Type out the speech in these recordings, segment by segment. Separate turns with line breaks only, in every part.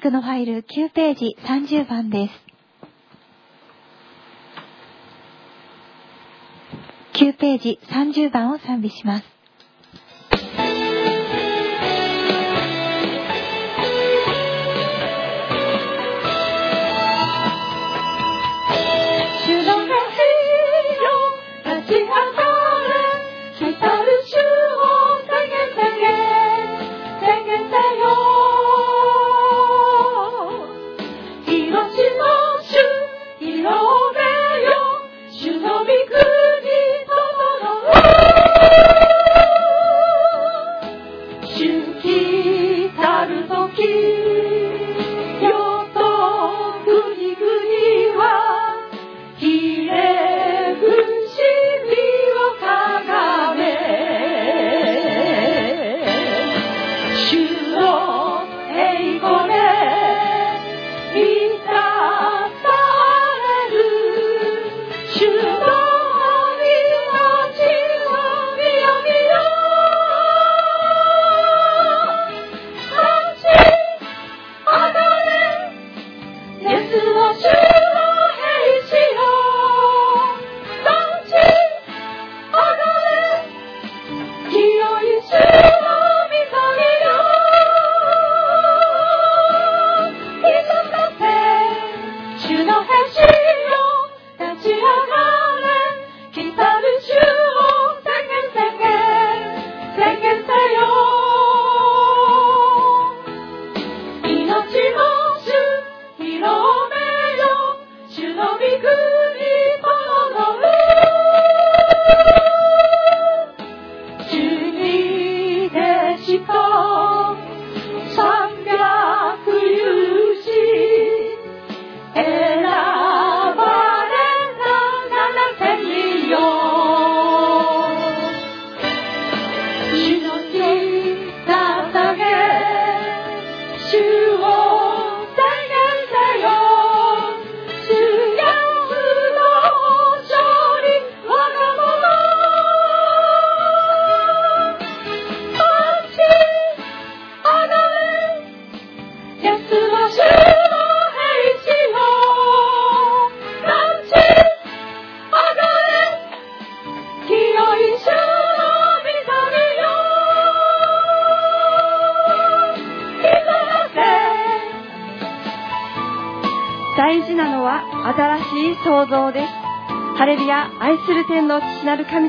ンクのファイル9ページ30番です。9ページ30番を賛美します。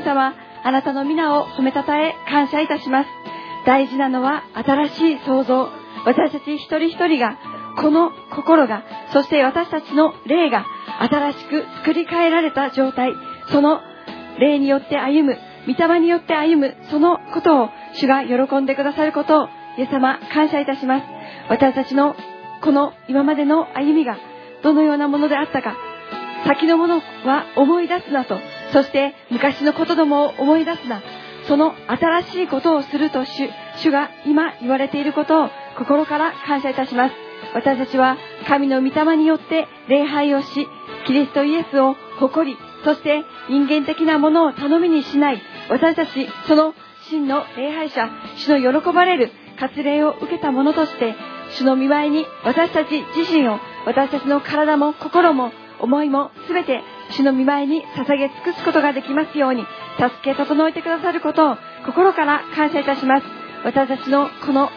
神
様、あなたの皆を褒めたたえ感謝いたします。大事なのは新しい創造。私たち一人一人が、この心が、そして私たちの霊が新しく作り変えられた状態、その霊によって歩む、御霊によって歩む、そのことを主が喜んでくださることを、イエス様、感謝いたします。私たちのこの今までの歩みがどのようなものであったか、先のものは思い出すなと、そして昔のことどもを思い出すな、その新しいことをすると主、主が今言われていることを心から感謝いたします。私たちは神の御霊によって礼拝をし、キリストイエスを誇り、そして人間的なものを頼みにしない、私たち、その真の礼拝者、主の喜ばれる割礼を受けた者として、主の見舞いに私たち自身を、私たちの体も心も思いもすべて主の見舞いに捧げ尽くすことができますように、助け整えてくださることを心から感謝いたします。私たちのこの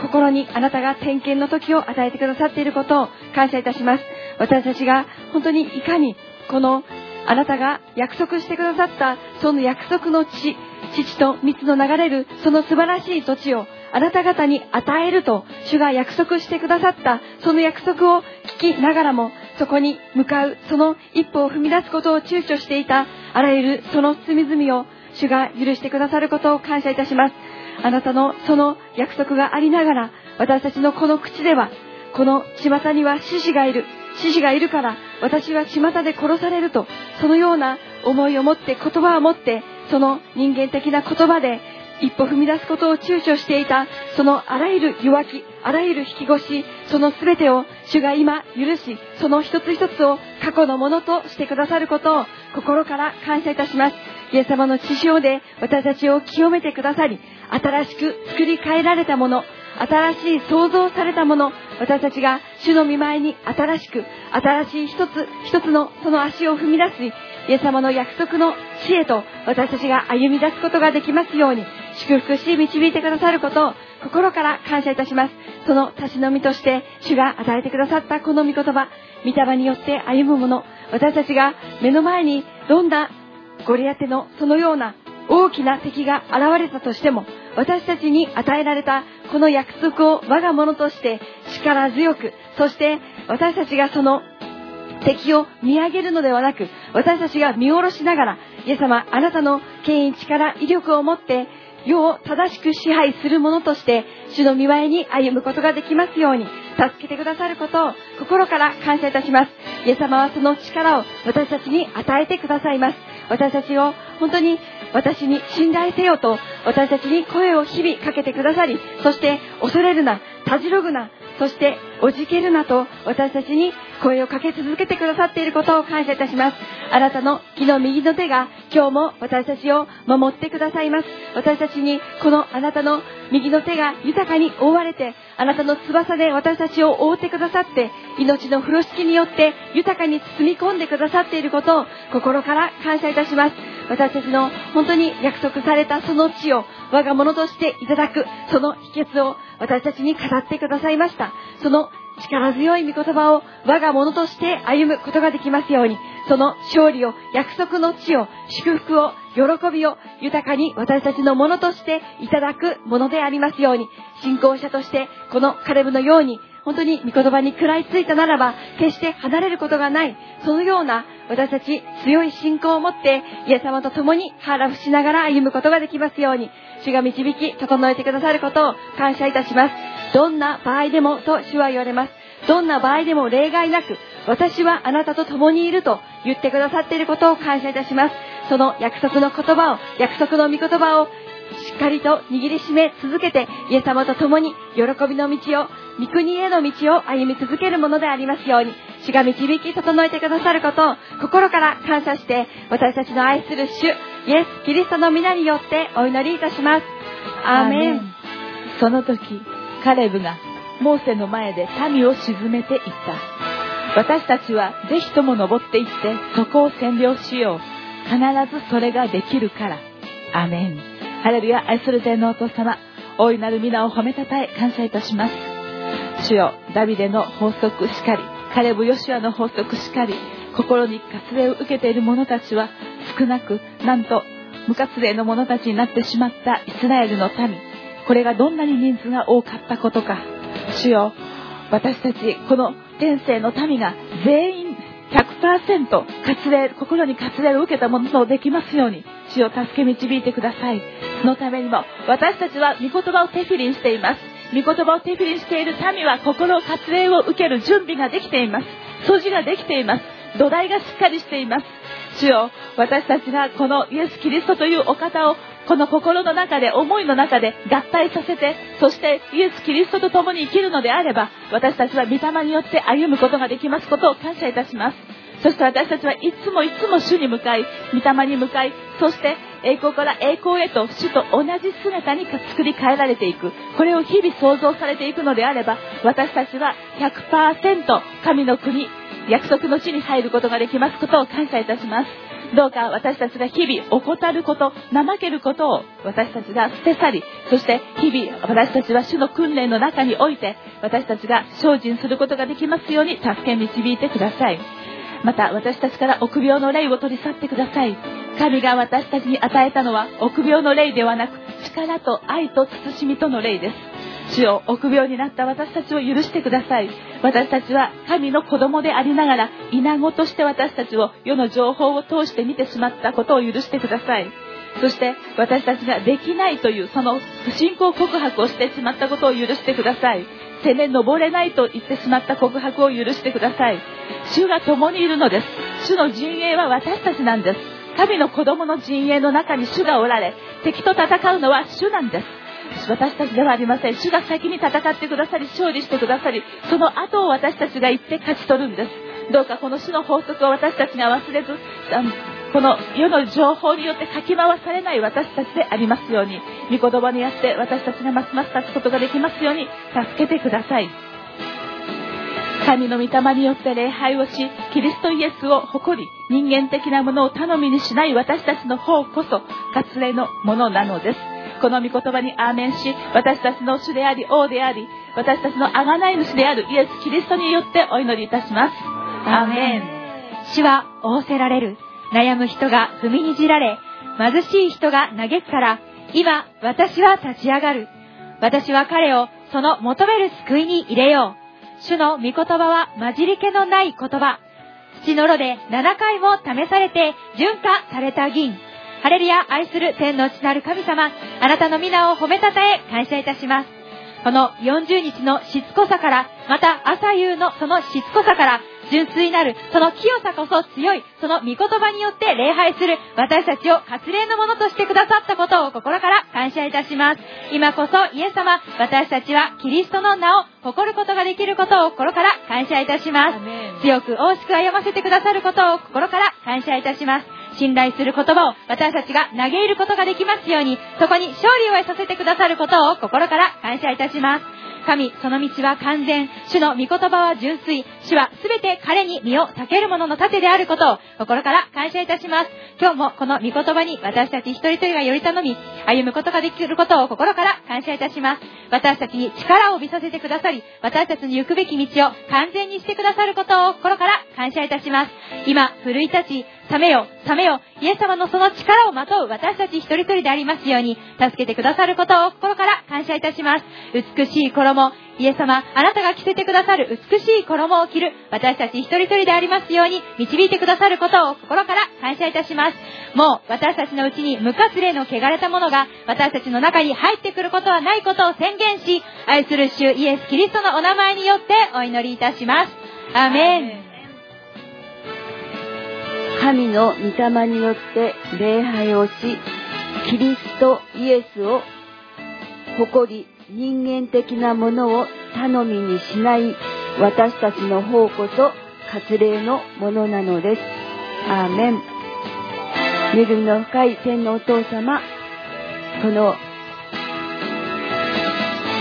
心にあなたが点検の時を与えてくださっていることを感謝いたします。私たちが本当にいかにこのあなたが約束してくださったその約束の地、父と蜜の流れるその素晴らしい土地をあなた方に与えると主が約束してくださったその約束を聞きながらもそこに向かうその一歩を踏み出すことを躊躇していたあらゆるその罪々を主が許してくださることを感謝いたします。あなたのその約束がありながら私たちのこの口ではこの巷には獅子がいる獅子がいるから私は巷で殺されるとそのような思いを持って言葉を持ってその人間的な言葉で一歩踏み出すことを躊躇していたそのあらゆる弱気あらゆる引き越しその全てを主が今許しその一つ一つを過去のものとしてくださることを心から感謝いたします。イエス様の血潮で私たちを清めてくださり新しく作り変えられたもの新しい創造されたもの私たちが主の御前に新しく、新しい一つ一つのその足を踏み出し、イエス様の約束の地へと私たちが歩み出すことができますように、祝福し導いてくださることを心から感謝いたします。その差し飲みとして主が与えてくださったこの御言葉、御霊によって歩むもの、私たちが目の前にどんなゴリアテのそのような大きな敵が現れたとしても、私たちに与えられたこの約束を我が物として力強く、そして私たちがその敵を見上げるのではなく、私たちが見下ろしながら、イエス様、あなたの権威、力、威力を持って、世を正しく支配する者として、主の見舞いに歩むことができますように、助けてくださることを心から感謝いたします。イエス様はその力を私たちに与えてくださいます。私たちを本当に私に信頼せよと私たちに声を日々かけてくださり、そして恐れるな、たじろぐな、そしておじけるなと私たちに声をかけ続けてくださっていることを感謝いたします。あなたの木の右の手が今日も私たちを守ってくださいます。私たちにこのあなたの右の手が豊かに覆われて、あなたの翼で私たちを覆ってくださって、命の風呂敷によって豊かに包み込んでくださっていることを心から感謝いたします。私たちの本当に約束されたその地を我が物としていただく、その秘訣を私たちに語ってくださいました。その力強い御言葉を我が物として歩むことができますように、その勝利を、約束の地を、祝福を、喜びを豊かに私たちのものとしていただくものでありますように、信仰者としてこのカレブのように本当に御言葉に食らいついたならば、決して離れることがない、そのような私たち強い信仰を持って、イエス様と共に腹をしながら歩むことができますように、主が導き、整えてくださることを感謝いたします。どんな場合でもと主は言われます。どんな場合でも例外なく、私はあなたと共にいると言ってくださっていることを感謝いたします。その約束の言葉を、約束の御言葉をしっかりと握りしめ続けて、イエス様と共に喜びの道を、御国への道を歩み続けるものでありますように、主が導き整えてくださることを心から感謝して、私たちの愛する主、イエス・キリストの皆によってお祈りいたします。アーメン。
その時、カレブがモーセの前で民を沈めていった。私たちはぜひとも登っていってそこを占領しよう。必ずそれができるから。アメン。ハレルヤ愛する天のお父様、大いなる皆を褒めたたえ感謝いたします。主よ、ダビデの法則しかり、カレブ・ヨシアの法則しかり、心に活例を受けている者たちは少なく、なんと無活例の者たちになってしまったイスラエルの民。これがどんなに人数が多かったことか。主よ、私たち、この天性の民が全員100%活例、心に活例を受けたものとできますように、主を助け導いてください。そのためにも、私たちは御言葉をテフィリンしています。御言葉をテフィリンしている民は心を活例を受ける準備ができています。掃除ができています。土台がしっかりしています。主よ、私たちがこのイエス・キリストというお方をこの心の中で、思いの中で合体させて、そしてイエス・キリストと共に生きるのであれば、私たちは御霊によって歩むことができますことを感謝いたします。そして私たちはいつもいつも主に向かい、御霊に向かい、そして栄光から栄光へと主と同じ姿に作り変えられていく。これを日々創造されていくのであれば、私たちは100%神の国、約束の地に入ることができますことを感謝いたします。どうか私たちが日々怠ること、怠けることを私たちが捨て去り、そして日々私たちは主の訓練の中において私たちが精進することができますように助け導いてください。また私たちから臆病の霊を取り去ってください。神が私たちに与えたのは臆病の霊ではなく力と愛と慎みとの霊です。主を臆病になった私たちを許してください。私たちは神の子供でありながら、稲子として私たちを世の情報を通して見てしまったことを許してください。そして私たちができないというその不信仰告白をしてしまったことを許してください。攻め登れないと言ってしまった告白を許してください。主が共にいるのです。主の陣営は私たちなんです。神の子供の陣営の中に主がおられ、敵と戦うのは主なんです。私たちではありません。主が先に戦ってくださり勝利してくださりその後を私たちが行って勝ち取るんです。どうかこの主の法則を私たちが忘れずこの世の情報によってかき回されない私たちでありますように御言葉にあって私たちがますます立つことができますように助けてください。神の御霊によって礼拝をし、キリストイエスを誇り、人間的なものを頼みにしない私たちの方こそ、割礼のものなのです。この御言葉にアーメンし、私たちの主であり、王であり、私たちの贖い主であるイエス・キリストによってお祈りいたします。アーメン。
主は仰せられる。悩む人が踏みにじられ、貧しい人が嘆くから、今、私は立ち上がる。私は彼をその求める救いに入れよう。主の御言葉は混じり気のない言葉。土の炉で7回も試されて純化された銀。ハレルヤ愛する天の父なる神様、あなたの皆を褒めたたえ感謝いたします。この40日のしつこさから、また朝夕のそのしつこさから、純粋なる、その清さこそ強い、その御言葉によって礼拝する私たちを割礼のものとしてくださったことを心から感謝いたします。今こそイエス様、私たちはキリストの名を誇ることができることを心から感謝いたします。強く大しく歩ませてくださることを心から感謝いたします。信頼する言葉を私たちが投げ入ることができますように、そこに勝利を得させてくださることを心から感謝いたします。神、その道は完全。主の御言葉は純粋。主はすべて彼に身を避ける者の盾であることを心から感謝いたします。今日もこの御言葉に私たち一人一人がより頼み、歩むことができることを心から感謝いたします。私たちに力を帯びさせてくださり、私たちの行くべき道を完全にしてくださることを心から感謝いたします。今、奮い立ち、覚めよ、覚めよ、イエス様のその力をまとう私たち一人一人でありますように、助けてくださることを心から感謝いたします。美しい衣、イエス様、あなたが着せてくださる。美しい衣を着る。私たち一人一人でありますように、導いてくださることを心から感謝いたします。もう私たちのうちに無活例の汚れたものが私たちの中に入ってくることはないことを宣言し、愛する。主イエス・キリストのお名前によってお祈りいたします。アメン。
神の御霊によって礼拝をし、キリストイエスを誇り、人間的なものを頼みにしない私たちの方こそ割礼のものなのです。アーメン。恵みの深い天のお父様、この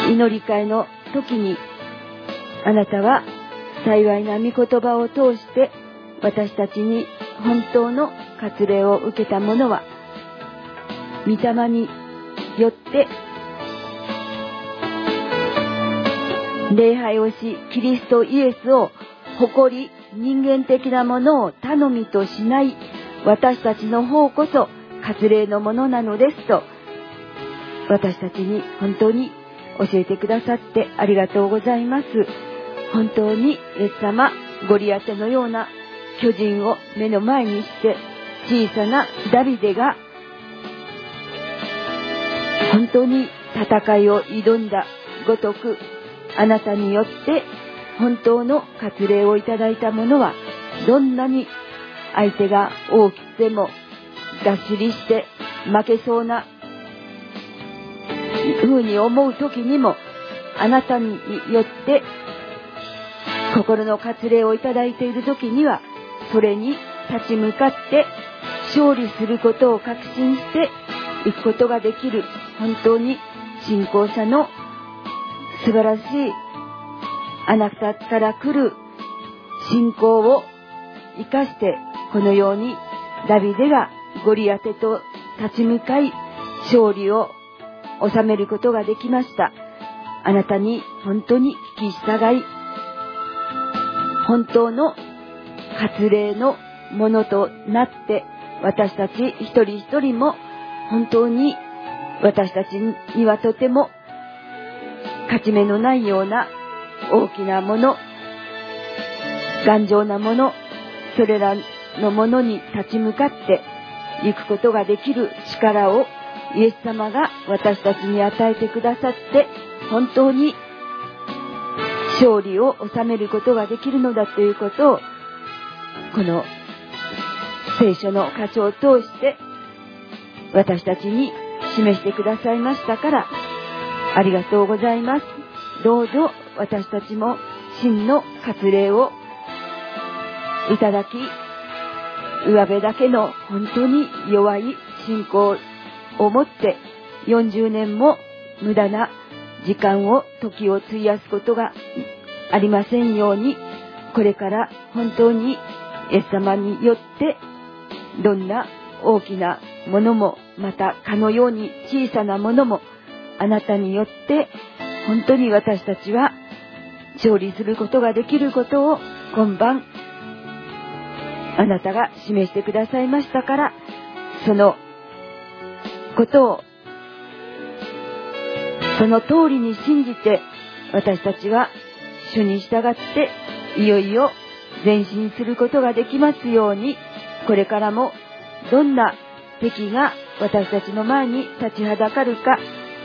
祈り会の時にあなたは幸いな御言葉を通して私たちに本当の割礼を受けた者は御霊によって礼拝をしキリストイエスを誇り人間的なものを頼みとしない私たちの方こそ割礼のものなのですと私たちに本当に教えてくださってありがとうございます。本当にイエス様ゴリアテのような巨人を目の前にして小さなダビデが本当に戦いを挑んだ。ごとくあなたによって本当の割礼をいただいた者はどんなに相手が大きくてもがっしりして負けそうな風に思う時にもあなたによって心の割礼をいただいている時にはそれに立ち向かって勝利することを確信していくことができる本当に信仰者の素晴らしいあなたから来る信仰を生かしてこのようにダビデがゴリアテと立ち向かい勝利を収めることができました。あなたに本当に聞き従い本当の割礼のものとなって私たち一人一人も本当に私たちにはとても勝ち目のないような大きなもの頑丈なものそれらのものに立ち向かって行くことができる力をイエス様が私たちに与えてくださって本当に勝利を収めることができるのだということをこの聖書の箇所を通して私たちに示してくださいましたからありがとうございます。どうぞ私たちも真の割礼をいただき上辺だけの本当に弱い信仰を持って40年も無駄な時間を時を費やすことがありませんようにこれから本当にイエス様によってどんな大きなものもまたかのように小さなものもあなたによって本当に私たちは勝利することができることを今晩あなたが示してくださいましたからそのことをその通りに信じて私たちは主に従っていよいよ前進することができますようにこれからもどんな敵が私たちの前に立ちはだかるか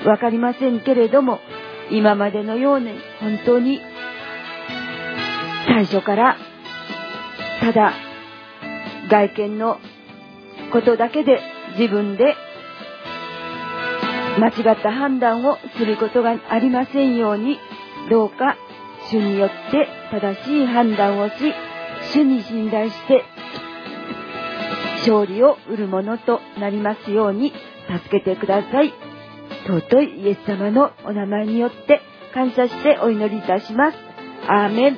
わかりませんけれども今までのように本当に最初からただ外見のことだけで自分で間違った判断をすることがありませんようにどうか主によって正しい判断をし主に信頼して勝利を得るものとなりますように助けてください。尊いイエス様のお名前によって感謝してお祈りいたします。アーメン。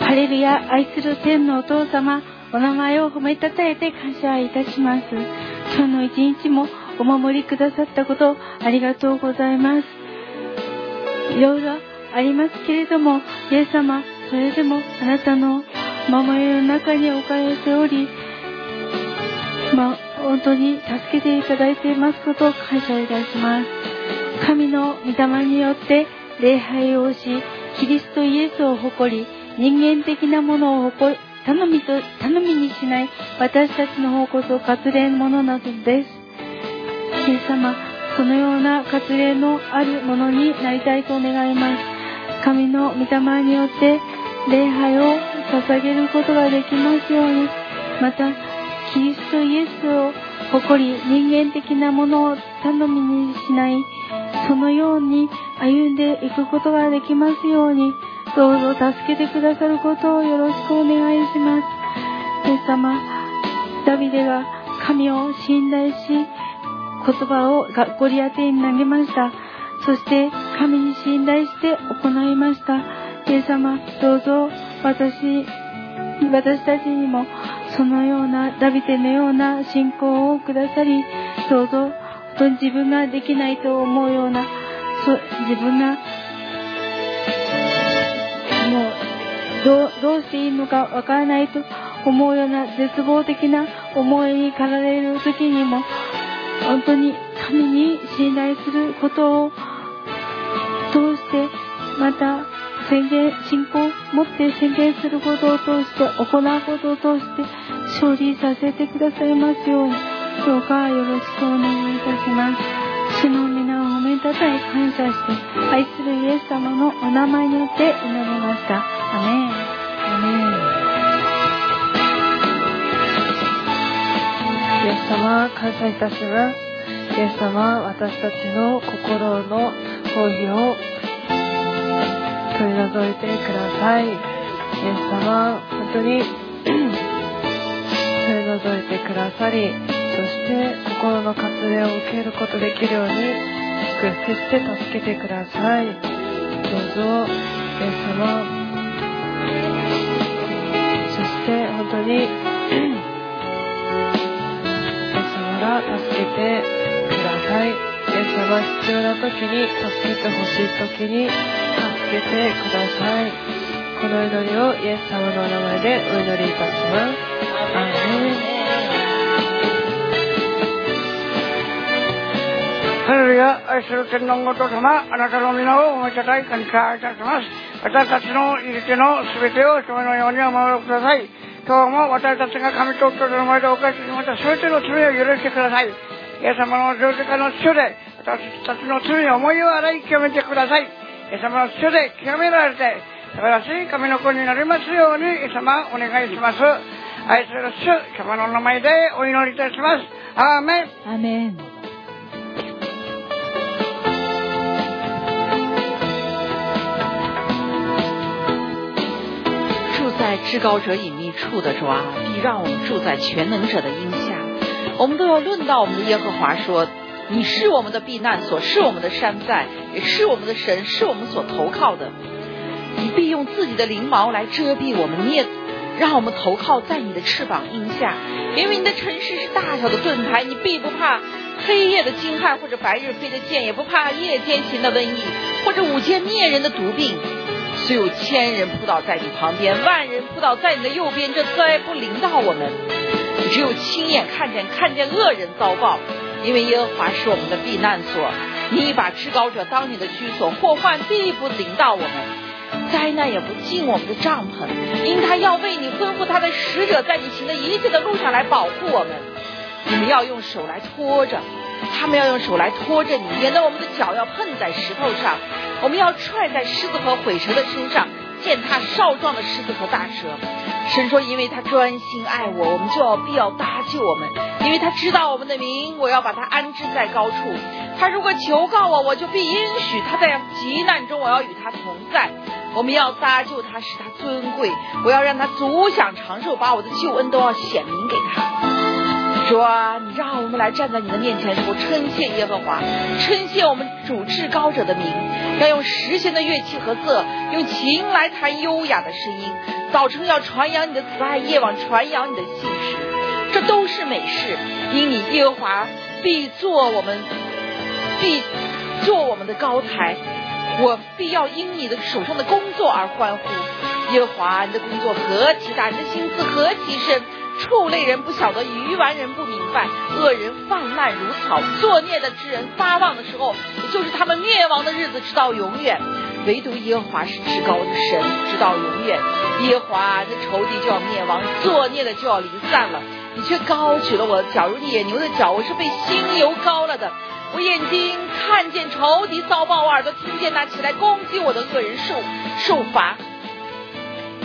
ハレルヤ愛する天のお父様お名前を褒めたたえて感謝いたします。今日の一日もお守りくださったことありがとうございます。いろいろありますけれどもイエス様それでもあなたの守りの中に置かれておりま、本当に助けていただいていますことを感謝いたします。神の御霊によって礼拝をしキリストイエスを誇り人間的なものを誇り頼みと頼みにしない私たちの方こそ割礼ものなのです。イエス様そのような割礼のあるものになりたいと願います。神の御霊によって礼拝を捧げることができますように。またキリストイエスを誇り人間的なものを頼みにしないそのように歩んでいくことができますように。どうぞ助けてくださることをよろしくお願いします。イエス様ダビデが神を信頼し言葉をがゴリアテに投げました。そして神に信頼して行いました。イエス様どうぞ私私たちにもそのようなダビデのような信仰をくださりどうぞ本当に自分ができないと思うような自分がどうどうしていいのかわからないと思うような絶望的な思いに駆られる時にも本当に神に信頼することを通してまた宣言信仰を持って宣言することを通して行うことを通して勝利させてくださいますように。どうかよろしくお願いいたします。主の皆を褒めたたえ感謝して愛するイエス様のお名前によって祈りました。
イエス様、感謝いたします。イエス様、私たちの心の抗議を取り除いてください。イエス様、本当に取り除いてくださり、そして心の割礼を受けることできるように、祝福して助けてください。どうぞ、イエス様、して本当に、が助けてください。イエス様必要な時に助けてほしい時に助けてください。この祈りをイエス様のお名前でお祈りいたします。アーメン。
ハレルヤ、愛する天皇ごと様、あなたの皆をおめでたい感謝いたします。私たちの入り手の全てをそのようにお守りください。今日も私たちが神と夫の前で犯してしまった全ての罪を許してください。イエス様の十字架の血で私たちの罪を思いを洗い清めてください。イエス様の血で清められて素晴らしい神の子になりますようにイエス様お願いします。愛する主、様の名前でお祈りいたします。アーメン。
アメン
住在至高者隐处的主啊，必让我们住在全能者的荫下。我们都要论到我们的耶和华说：“你是我们的避难所，是我们的山寨，也是我们的神，是我们所投靠的。你必用自己的翎毛来遮蔽我们，你也让我们投靠在你的翅膀荫下。因为你的城市是大小的盾牌，你必不怕黑夜的惊骇，或者白日飞的箭，也不怕夜间行的瘟疫，或者午间灭人的毒病。”虽有千人扑倒在你旁边，万人扑倒在你的右边，这灾不临到我们。只有亲眼看见，看见恶人遭报，因为耶和华是我们的避难所。你把至高者当你的居所，祸患必不临到我们，灾难也不进我们的帐篷，因他要为你吩咐他的使者，在你行的一切的路上来保护我们。你们要用手来托着，他们要用手来拖着你，免得我们的脚要碰在石头上。我们要踹在狮子和毁蛇的身上，践踏少壮的狮子和大蛇。神说：“因为他专心爱我，我们就要必要搭救我们；因为他知道我们的名，我要把他安置在高处。他如果求告我，我就必应许他在急难中，我要与他同在。我们要搭救他，使他尊贵；我要让他足享长寿，把我的救恩都要显明给他。”主啊，你让我们来站在你的面前的时候，称谢耶和华，称谢我们主至高者的名，要用实弦的乐器和瑟，用琴来弹优雅的声音。早晨要传扬你的慈爱，夜晚传扬你的信实，这都是美事。因你耶和华必做我们，必做我们的高台，我必要因你的手上的工作而欢呼。耶和华，你的工作何其大，你的心思何其深。畜类人不晓得，愚顽人不明白，恶人泛滥如草，作孽的之人发旺的时候，也就是他们灭亡的日子，直到永远。唯独耶和华是至高的神，直到永远。耶和华，这仇敌就要灭亡，作孽的就要离散了。你却高举了我，假如野牛的脚，我是被心油膏了的。我眼睛看见仇敌遭报，我耳朵听见那起来攻击我的恶人受受罚。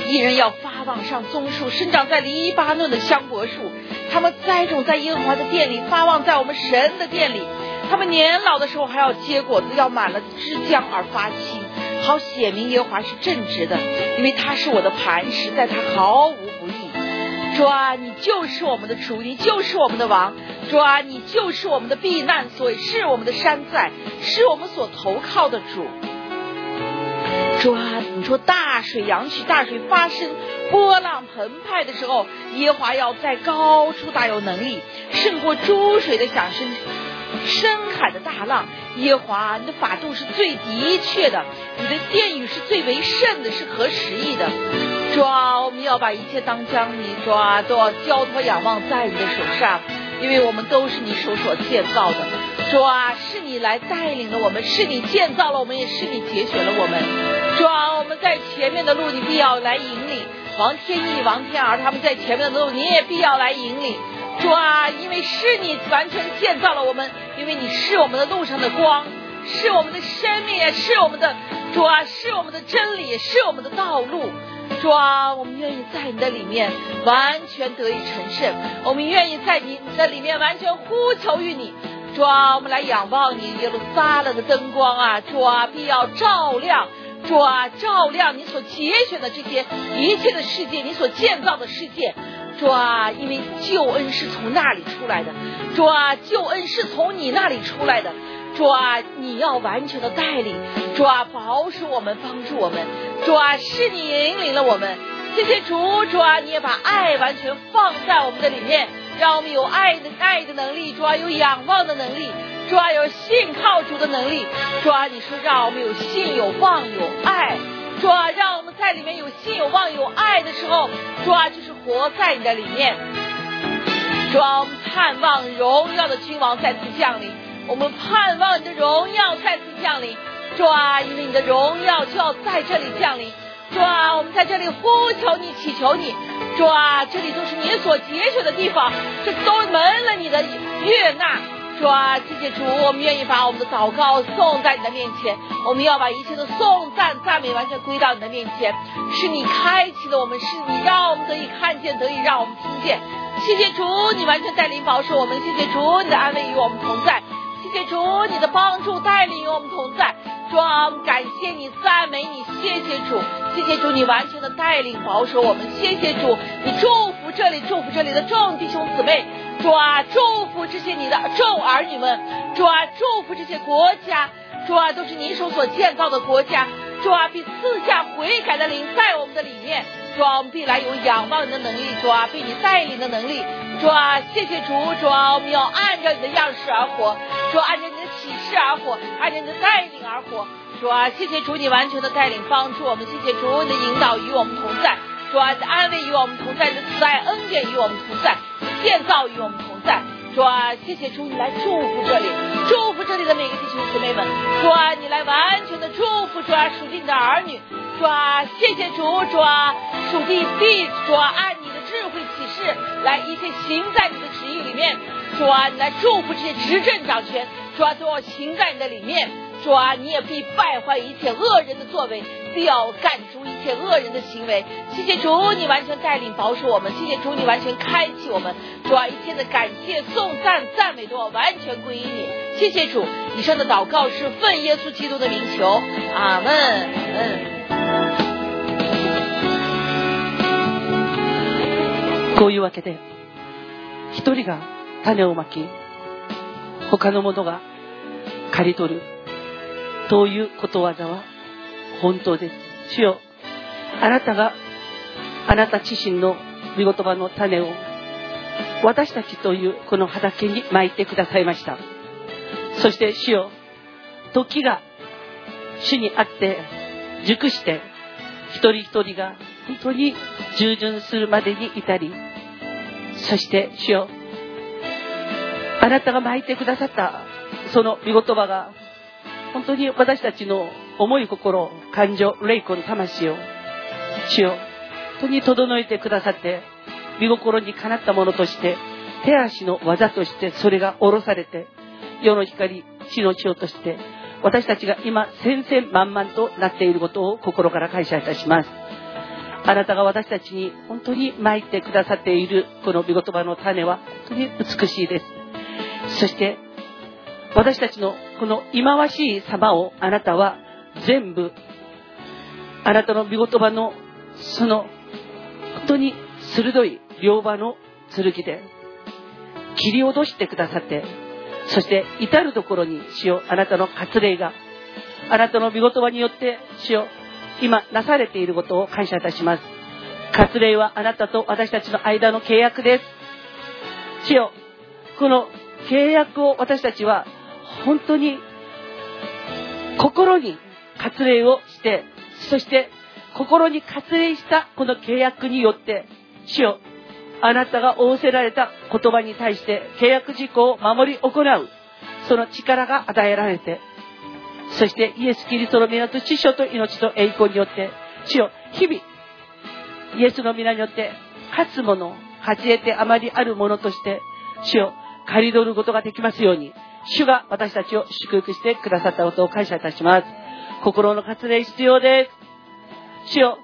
一人要发旺上棕树，生长在黎巴嫩的香柏树。他们栽种在耶和华的殿里，发旺在我们神的殿里。他们年老的时候还要结果子，要满了枝浆而发青，好显明耶和华是正直的，因为他是我的磐石，在他毫无不义。主啊，你就是我们的主，你就是我们的王。主啊，你就是我们的避难所，是我们的山寨，是我们所投靠的主。说，你说大水扬起，大水发生，波浪澎湃的时候，耶华要在高处大有能力，胜过诸水的响声，深海的大浪。耶华，你的法度是最的确的，你的殿宇是最为圣的，是合时宜的。主啊，我们要把一切当将你，抓，都要交托仰望在你的手上，因为我们都是你手所建造的。主啊，是你来带领了我们，是你建造了我们，也是你节选了我们。主啊，我们在前面的路，你必要来引领。王天意、王天儿他们在前面的路，你也必要来引领。主啊，因为是你完全建造了我们，因为你是我们的路上的光，是我们的生命，也是我们的主啊，是我们的真理，是我们的道路。主啊，我们愿意在你的里面完全得以成圣，我们愿意在你的里面完全呼求于你。主啊，我们来仰望你耶路撒冷的灯光啊！主啊，必要照亮，主啊，照亮你所节选的这些一切的世界，你所建造的世界。主啊，因为救恩是从那里出来的，主啊，救恩是从你那里出来的。主啊，你要完全的带领，主啊，保守我们，帮助我们。主啊，是你引领了我们。谢谢主，主啊，你也把爱完全放在我们的里面。让我们有爱的爱的能力，主啊有仰望的能力，主啊有信靠主的能力，主啊你说让我们有信有望有爱，主啊让我们在里面有信有望有爱的时候，主啊就是活在你的里面，主啊我们盼望荣耀的君王再次降临，我们盼望你的荣耀再次降临，主啊因为你的荣耀就要在这里降临。主啊，我们在这里呼求你，祈求你。主啊，这里都是你所节选的地方，这都蒙了你的悦纳。主啊，谢谢主，我们愿意把我们的祷告送在你的面前。我们要把一切的颂赞、赞美完全归到你的面前。是你开启的我们，是你让我们得以看见，得以让我们听见。谢谢主，你完全带领保守我们。谢谢主，你的安慰与我们同在。谢主，你的帮助带领与我们同在。主啊，感谢你，赞美你，谢谢主。谢谢主，你完全的带领保守我们。谢谢主，你祝福这里，祝福这里的众弟兄姊妹。主啊，祝福这些你的众儿女们。主啊，祝福这些国家。主啊，都是你手所建造的国家。主啊，必赐下悔改的灵在我们的里面。主啊，必来有仰望你的能力。主啊，被你带领的能力。主啊，谢谢主。主啊，我们要按照你的样式而活。主，按照你的启示而活，按照你的带领而活。主啊，谢谢主，你完全的带领帮助我们。谢谢主，你的引导与我们同在。主啊，你的安慰与我们同在，你的慈爱恩典与我们同在，建造与我们同在。主啊，谢谢主，你来祝福这里，祝福这里的每个弟兄姊妹们。主啊，你来完全的祝福主啊，属地的儿女。主啊，谢谢主，主啊，属地地主啊，按来一切行在你的旨意里面。主啊，你来祝福这些执政掌权，主啊，都要行在你的里面。主啊，你也必败坏一切恶人的作为，必要赶逐一切恶人的行为。谢谢主，你完全带领保守我们。谢谢主，你完全开启我们。主啊，一切的感谢、颂赞、赞美都要完全归于你。谢谢主，以上的祷告是奉耶稣基督的名求，阿门。嗯。
こういうわけで、一人が種をまき、他の者が刈り取る、ということわざは本当です。主よ、あなたが、あなた自身の見言葉の種を、私たちというこの畑に撒いてくださいました。そして主よ、時が主にあって熟して一人一人が本当に従順するまでに至りそして主よあなたが巻いてくださったその御言葉が本当に私たちの思い心感情霊魂魂を主よ本当に整えてくださって見心にかなったものとして手足の技としてそれが下ろされて世の光地の塩として私たちが今千々万々となっていることを心から感謝いたします。あなたが私たちに本当にまいてくださっているこの御言葉の種は本当に美しいです。そして私たちのこの忌まわしい様をあなたは全部あなたの御言葉のその本当に鋭い両刃の剣で切り落としてくださってそして至るところに主よあなたの割礼があなたの御言葉によって主よ今なされていることを感謝いたします。割礼はあなたと私たちの間の契約です。主よこの契約を私たちは本当に心に割礼をしてそして心に割礼したこの契約によって主よあなたが仰せられた言葉に対して契約事項を守り行うその力が与えられてそしてイエス・キリストの皆と知性と命と栄光によって主よ日々イエスの皆によって勝つもの勝ち得てあまりあるものとして主を刈り取ることができますように主が私たちを祝福してくださったことを感謝いたします。心の割礼必要です。主よ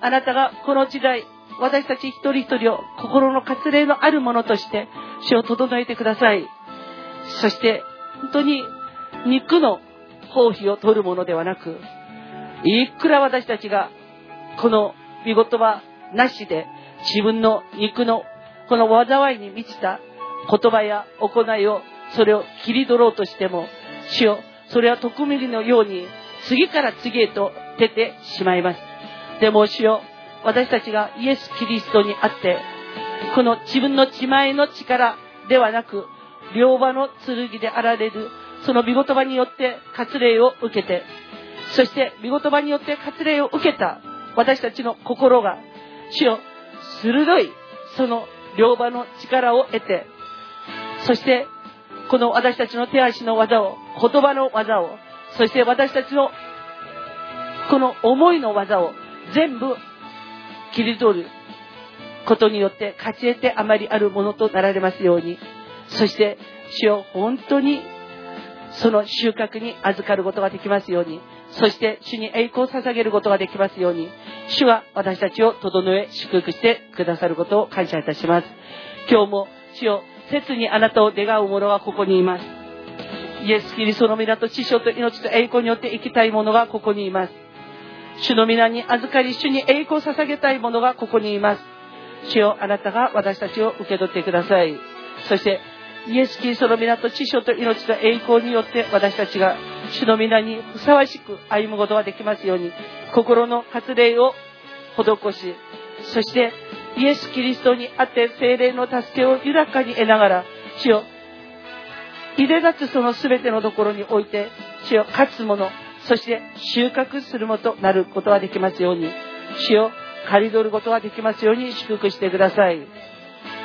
あなたがこの時代私たち一人一人を心の割礼のあるものとして主を整えてください。そして本当に肉の放棄を取るものではなくいくら私たちがこの見言葉なしで自分の肉のこの災いに満ちた言葉や行いをそれを切り取ろうとしても主よそれは徳ミリのように次から次へと出てしまいます。でも主よ私たちがイエス・キリストにあってこの自分の自前の力ではなく両刃の剣であられるその御言葉によって割礼を受けてそして御言葉によって割礼を受けた私たちの心が主よ鋭いその両刃の力を得てそしてこの私たちの手足の技を言葉の技をそして私たちのこの思いの技を全部切り取ることによって勝ち得てあまりあるものとなられますようにそして主を本当にその収穫に預かることができますように。そして主に栄光を捧げることができますように。主は私たちを整え祝福してくださることを感謝いたします。今日も主を切にあなたを願う者はここにいます。イエス・キリストの皆と師匠と命と栄光によって生きたい者がここにいます。主の皆に預かり、主に栄光を捧げたい者がここにいます。主よあなたが私たちを受け取ってください。そして、イエス・キリストの皆と知性と命と栄光によって私たちが主の皆にふさわしく歩むことができますように、心の割礼を施し、そしてイエス・キリストにあって精霊の助けを豊かに得ながら、主よ、入れ立つその全てのところにおいて、主よ、勝つもの、そして収穫するものとなることができますように、主よ、刈り取ることができますように祝福してください。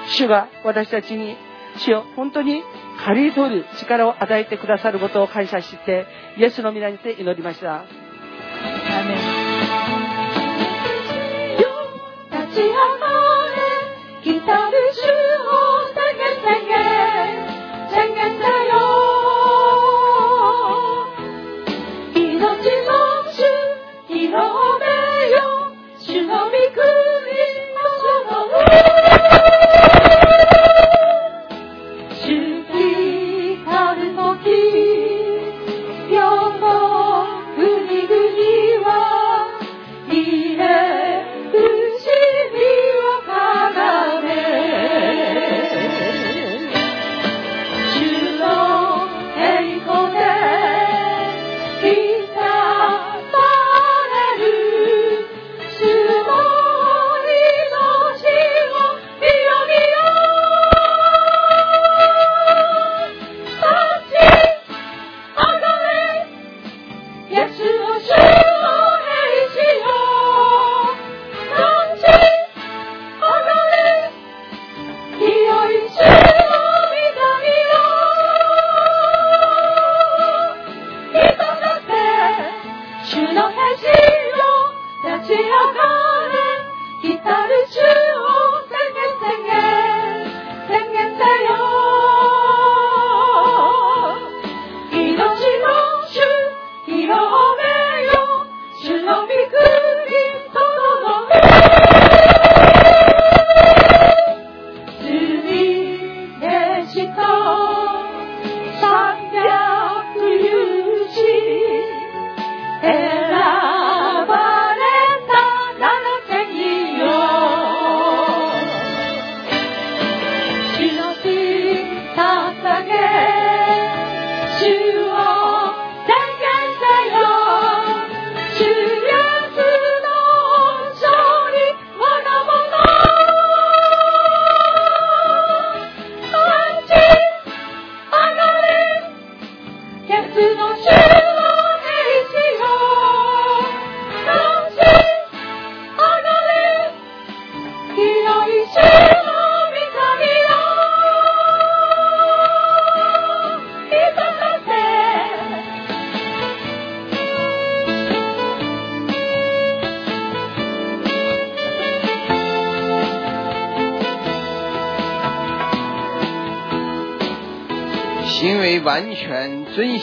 主が私たちに、主よ、本当に刈り取る力を与えてくださることを感謝して、イエスの皆にて祈りました。
アメン
立ち上がれ来たる主を宣言宣言宣言だよ命の主広めよ。主の御国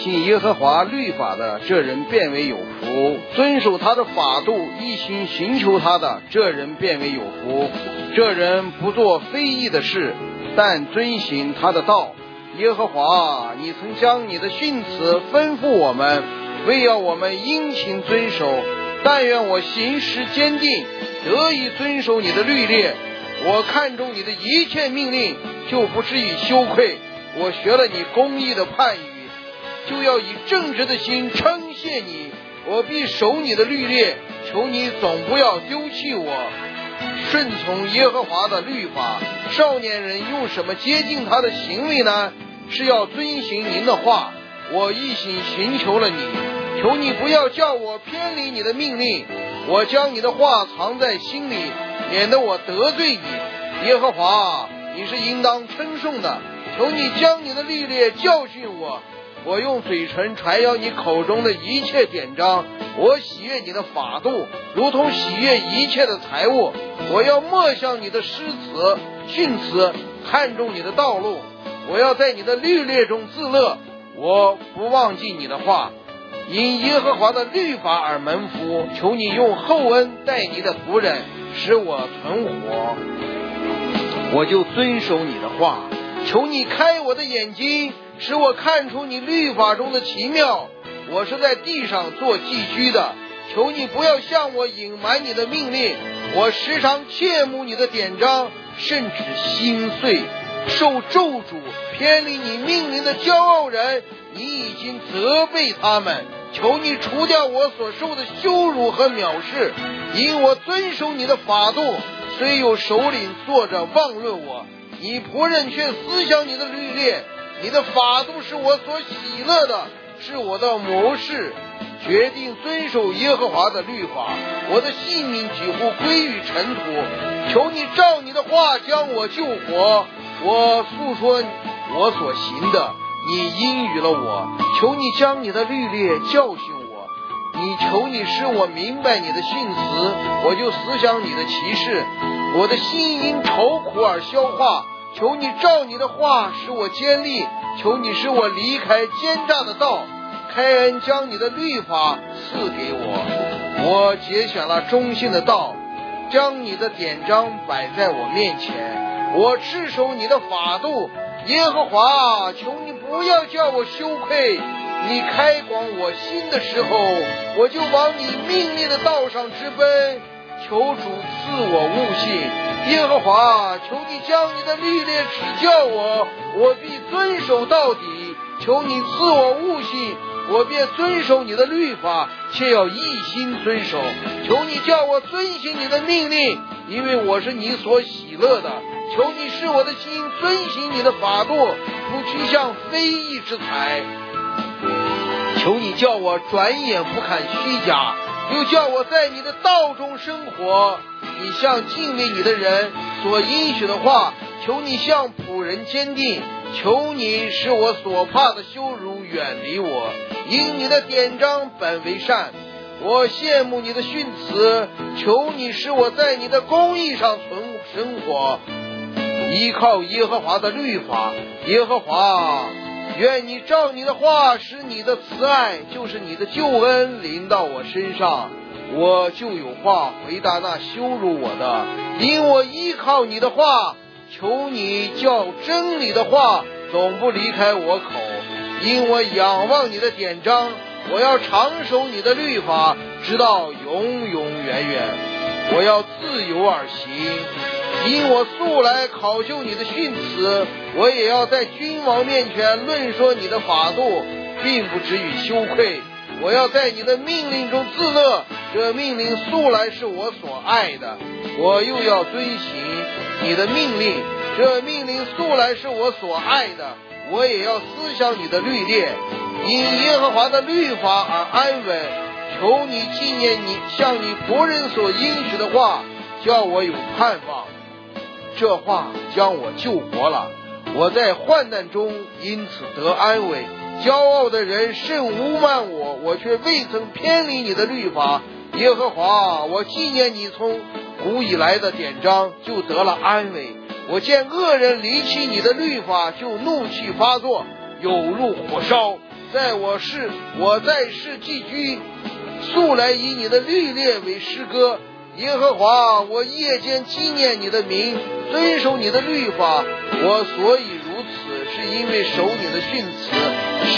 全遵行耶和华律法的，这人变为有福；遵守他的法度，一心寻求他的，这人变为有福。这人不做非义的事，但遵行他的道。耶和华，你曾将你的训词吩咐我们，为要我们殷勤遵守。但愿我行事坚定，得以遵守你的律例。我看中你的一切命令，就不至于羞愧。我学了你公义的判语，就要以正直的心称谢你。我必守你的律例，求你总不要丢弃我。顺从耶和华的律法，少年人用什么接近他的行为呢？是要遵行您的话。我一心寻求了你，求你不要叫我偏离你的命令。我将你的话藏在心里，免得我得罪你。耶和华，你是应当称颂的。求你将你的律例教训我，我用嘴唇传扬你口中的一切典章。我喜悦你的法度，如同喜悦一切的财物。我要默想你的诗词、训词，看重你的道路。我要在你的律例中自乐，我不忘记你的话。因耶和华的律法而蒙福，求你用厚恩待你的仆人，使我存活。我就遵守你的话。求你开我的眼睛，使我看出你律法中的奇妙。我是在地上做寄居的，求你不要向我隐瞒你的命令。我时常切慕你的典章，甚至心碎，受咒诅，偏离你命令的骄傲人，你已经责备他们。求你除掉我所受的羞辱和藐视，因我遵守你的法度。虽有首领坐着妄论我，你仆人却思想你的律例。你的法度是我所喜乐的，是我的谋士。决定遵守耶和华的律法，我的性命几乎归于尘土。求你照你的话将我救活。我诉说我所行的，你应允了我。求你将你的律例教训我。你求你使我明白你的信词，我就思想你的启示。我的心因愁苦而消化。求你照你的话使我坚立。求你使我离开奸诈的道。开恩将你的律法赐给我，我节选了忠心的道，将你的典章摆在我面前，我赤守你的法度。耶和华，求你不要叫我羞愧。你开广我心的时候，我就往你命令的道上直奔。求主赐我悟性。耶和华，求你将你的律例指教我，我必遵守到底。求你赐我悟性。我便遵守你的律法，且要一心遵守。求你叫我遵行你的命令，因为我是你所喜乐的。求你使我的心遵行你的法度，不趋向非义之财。求你叫我转眼不看虚假，又叫我在你的道中生活。你向敬畏你的人所应许的话，求你向仆人坚定。求你使我所怕的羞辱远离我，因你的典章本为善。我羡慕你的训词，求你使我在你的公义上存生活，依靠耶和华的律法。耶和华，愿你照你的话，使你的慈爱，就是你的救恩临到我身上，我就有话回答那羞辱我的，因我依靠你的话。求你叫真理的话总不离开我口，因我仰望你的典章，我要长守你的律法，直到永永远远。我要自由而行，因我素来考究你的训词，我也要在君王面前论说你的法度，并不至于羞愧。我要在你的命令中自乐，这命令素来是我所爱的，我又要遵行。你的命令，这命令素来是我所爱的，我也要思想你的律例，因耶和华的律法而安稳。求你纪念你向你仆人所应许的话，叫我有盼望。这话将我救活了，我在患难中因此得安慰。骄傲的人甚污慢我，我却未曾偏离你的律法。耶和华，我纪念你从。古以来的典章就得了安慰。我见恶人离弃你的律法，就怒气发作，有如火烧。在我世，我在世寄居，素来以你的律列为诗歌。耶和华，我夜间纪念你的名，遵守你的律法。我所以如此，是因为守你的训词，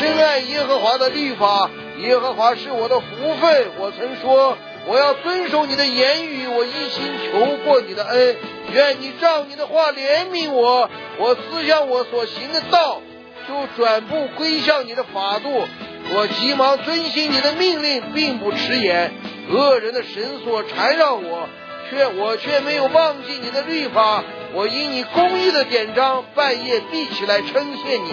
深爱耶和华的律法。耶和华是我的福分。我曾说。我要遵守你的言语，我一心求过你的恩，愿你照你的话怜悯我。我思想我所行的道，就转步归向你的法度。我急忙遵行你的命令，并不迟延。恶人的绳索缠绕我，却我却没有忘记你的律法。我因你公义的典章，半夜闭起来称谢你。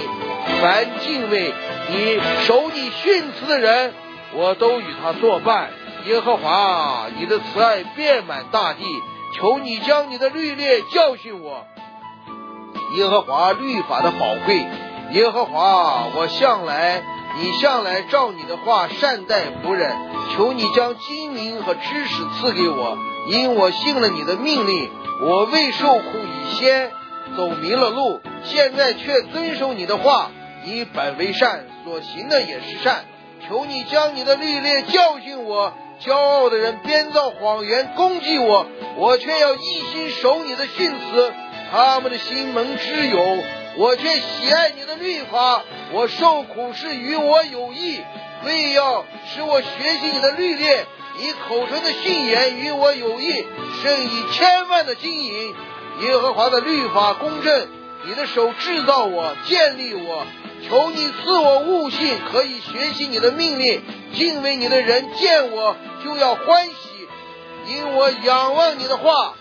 凡敬畏你、守你训词的人，我都与他作伴。耶和华，你的慈爱遍满大地，求你将你的律例教训我。耶和华律法的宝贵，耶和华，我向来，你向来照你的话善待仆人，求你将精明和知识赐给我，因我信了你的命令，我未受苦以先，走迷了路，现在却遵守你的话，你本为善，所行的也是善，求你将你的律例教训我。骄傲的人编造谎言攻击我，我却要一心守你的训词。他们的心蒙之有，我却喜爱你的律法。我受苦是与我有益，为要使我学习你的律例，你口中的信言与我有益，胜以千万的金银。耶和华的律法公正，你的手制造我，建立我。求你赐我悟性，可以学习你的命令。敬畏你的人见我就要欢喜，因我仰望你的话。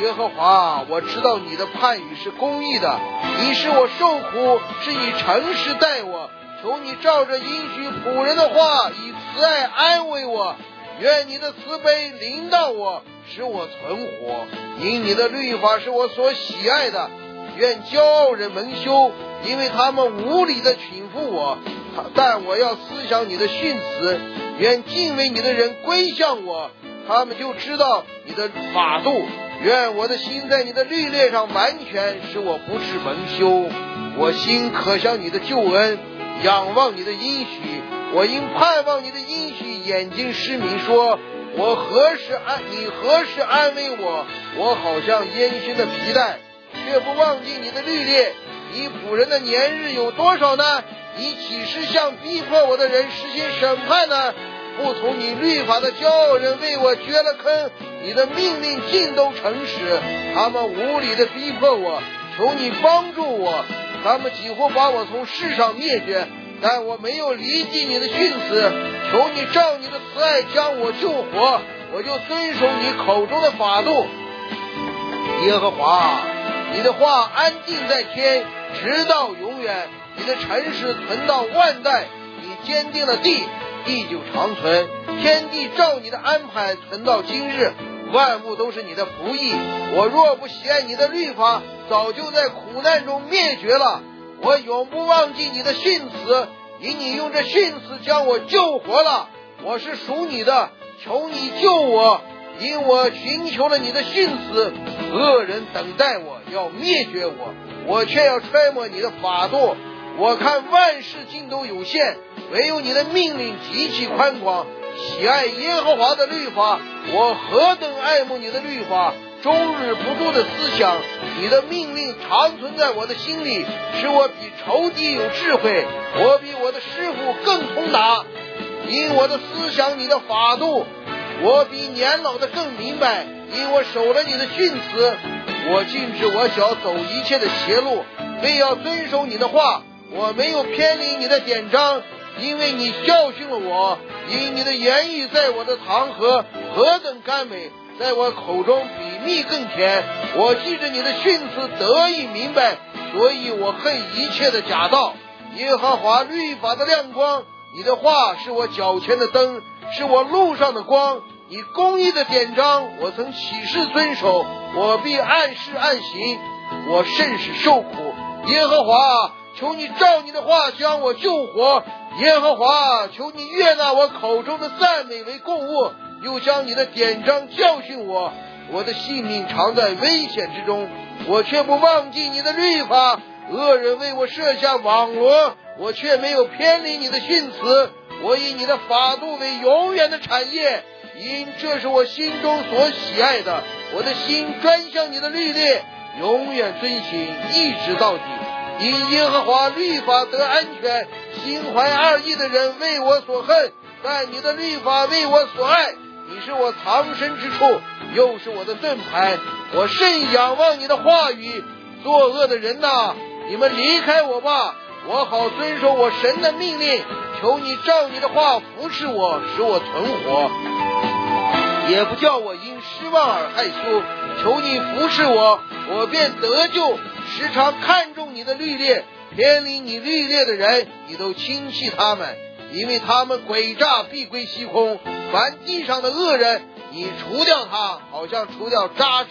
耶和华，我知道你的判语是公义的，你使我受苦是以诚实待我。求你照着应许仆人的话，以慈爱安慰我。愿你的慈悲临到我，使我存活。因你的律法是我所喜爱的。愿骄傲人蒙羞，因为他们无理的群负我。但我要思想你的训词。愿敬畏你的人归向我，他们就知道你的法度。愿我的心在你的律列上完全，使我不致蒙羞。我心可向你的救恩，仰望你的应许。我因盼望你的应许，眼睛失明，说：我何时安？你何时安慰我？我好像烟熏的皮带，却不忘记你的律列。你仆人的年日有多少呢？你岂是向逼迫我的人实行审判呢？不从你律法的骄傲人为我掘了坑，你的命令尽都诚实。他们无理的逼迫我，求你帮助我。他们几乎把我从世上灭绝。但我没有离弃你的训词，求你照你的慈爱将我救活，我就遵守你口中的法度。耶和华，你的话安定在天，直到永远；你的诚实存到万代。你坚定了地，地久长存；天地照你的安排存到今日，万物都是你的仆役。我若不喜爱你的律法，早就在苦难中灭绝了。我永不忘记你的训词，因你用这训词将我救活了。我是属你的，求你救我，因我寻求了你的训词。恶人等待我要灭绝我，我却要揣摩你的法度。我看万事尽都有限，唯有你的命令极其宽广。喜爱耶和华的律法，我何等爱慕你的律法！终日不住的思想，你的命令长存在我的心里，使我比仇敌有智慧，我比我的师傅更通达。因我的思想你的法度，我比年老的更明白。因我守了你的训词，我禁止我脚走一切的邪路，非要遵守你的话。我没有偏离你的典章，因为你教训了我。因你的言语在我的堂河何等甘美，在我口中比。蜜更甜，我记着你的训词得以明白，所以我恨一切的假道。耶和华律法的亮光，你的话是我脚前的灯，是我路上的光。你公义的典章，我曾起誓遵守，我必按时按行。我甚是受苦。耶和华，求你照你的话将我救活。耶和华，求你悦纳我口中的赞美为供物，又将你的典章教训我。我的性命常在危险之中，我却不忘记你的律法。恶人为我设下网罗，我却没有偏离你的训词。我以你的法度为永远的产业，因这是我心中所喜爱的。我的心专向你的律例，永远遵行，一直到底。因耶和华律法得安全，心怀二意的人为我所恨，但你的律法为我所爱。你是我藏身之处。又是我的盾牌，我甚仰望你的话语。作恶的人呐，你们离开我吧，我好遵守我神的命令。求你照你的话扶持我，使我存活，也不叫我因失望而害羞。求你扶持我，我便得救。时常看重你的律列，偏离你律列的人，你都轻弃他们，因为他们诡诈必归虚空。凡地上的恶人。你除掉他，好像除掉渣滓。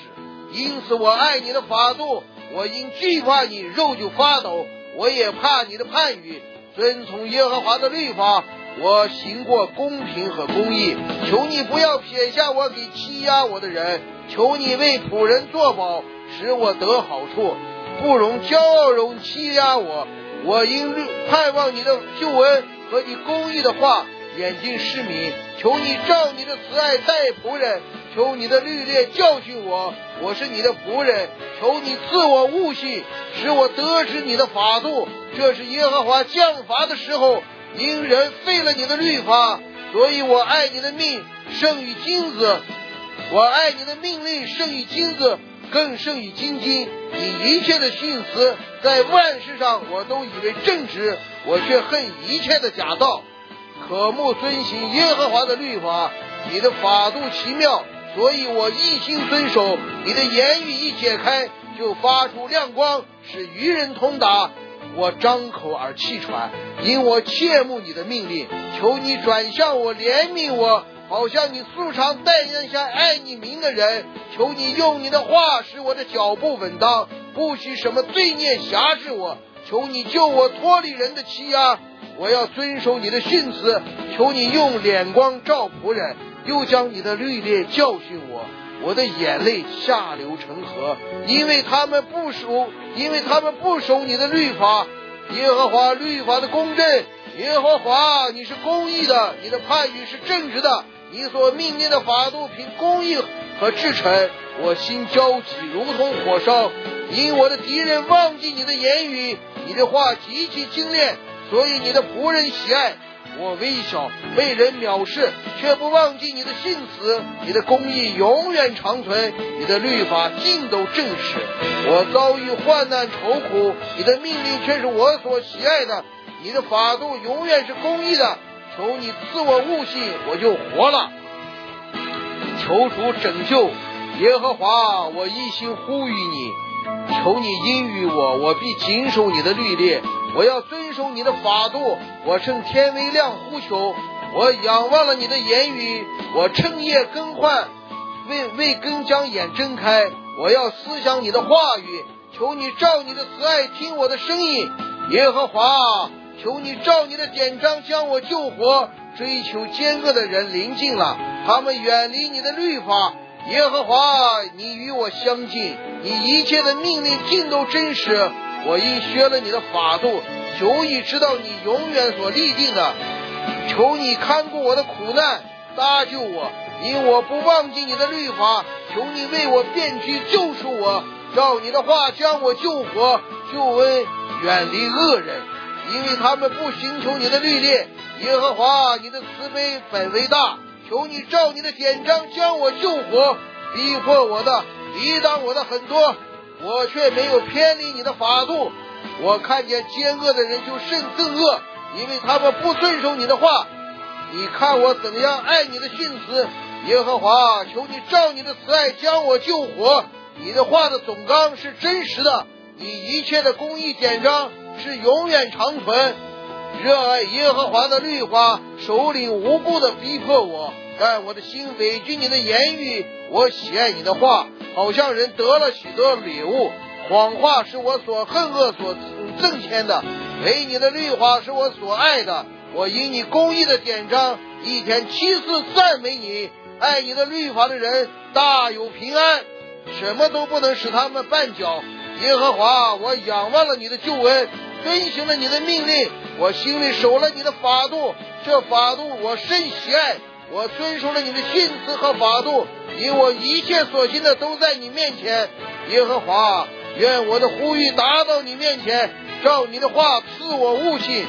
因此我爱你的法度，我因惧怕你，肉就发抖。我也怕你的判语，遵从耶和华的律法。我行过公平和公义，求你不要撇下我给欺压我的人。求你为仆人作保，使我得好处，不容骄傲容欺压我。我因盼望你的救恩和你公义的话。眼睛失明，求你照你的慈爱待仆人，求你的律例教训我，我是你的仆人，求你赐我悟性，使我得知你的法度。这是耶和华降罚的时候，因人废了你的律法，所以我爱你的命，胜于金子。我爱你的命令胜于金子，更胜于金金。你一切的训词，在万事上我都以为正直，我却恨一切的假道。渴慕遵行耶和华的律法，你的法度奇妙，所以我一心遵守。你的言语一解开，就发出亮光，使愚人通达。我张口而气喘，因我切慕你的命令。求你转向我，怜悯我，好像你素常待人下爱你名的人。求你用你的话使我的脚步稳当，不许什么罪孽辖制我。求你救我脱离人的欺压。我要遵守你的训词，求你用脸光照仆人，又将你的律例教训我。我的眼泪下流成河，因为他们不守，因为他们不守你的律法。耶和华律法的公正，耶和华你是公义的，你的判语是正直的，你所命令的法度凭公义和至诚。我心焦急，如同火烧，因我的敌人忘记你的言语，你的话极其精炼。所以你的仆人喜爱我微小，被人藐视，却不忘记你的信词。你的公义永远长存，你的律法尽都正实。我遭遇患难愁苦，你的命令却是我所喜爱的。你的法度永远是公义的。求你赐我悟性，我就活了。求主拯救耶和华，我一心呼吁你。求你应允我，我必谨守你的律例。我要遵守你的法度。我趁天微亮呼求，我仰望了你的言语。我趁夜更换，为为更将眼睁开。我要思想你的话语。求你照你的慈爱听我的声音，耶和华。求你照你的典章将我救活。追求奸恶的人临近了，他们远离你的律法。耶和华，你与我相近，你一切的命令尽都真实。我因学了你的法度，久已知道你永远所立定的。求你看顾我的苦难，搭救我，因我不忘记你的律法。求你为我辩屈，救赎我，照你的话将我救活，救恩远离恶人，因为他们不寻求你的律例。耶和华，你的慈悲本为大。求你照你的典章将我救活，逼迫我的，抵挡我的很多，我却没有偏离你的法度。我看见奸恶的人就甚憎恶，因为他们不遵守你的话。你看我怎样爱你的训词，耶和华，求你照你的慈爱将我救活。你的话的总纲是真实的，你一切的公义典章是永远长存。热爱耶和华的律法，首领无故的逼迫我。但我的心委屈你的言语，我喜爱你的话，好像人得了许多礼物。谎话是我所恨恶、所挣钱的，唯你的律法是我所爱的。我以你公义的典章，一天七次赞美你。爱你的律法的人大有平安，什么都不能使他们绊脚。耶和华，我仰望了你的救恩，遵行了你的命令，我心里守了你的法度，这法度我甚喜爱。我遵守了你的训词和法度，因我一切所行的都在你面前。耶和华，愿我的呼吁达到你面前，照你的话赐我悟性；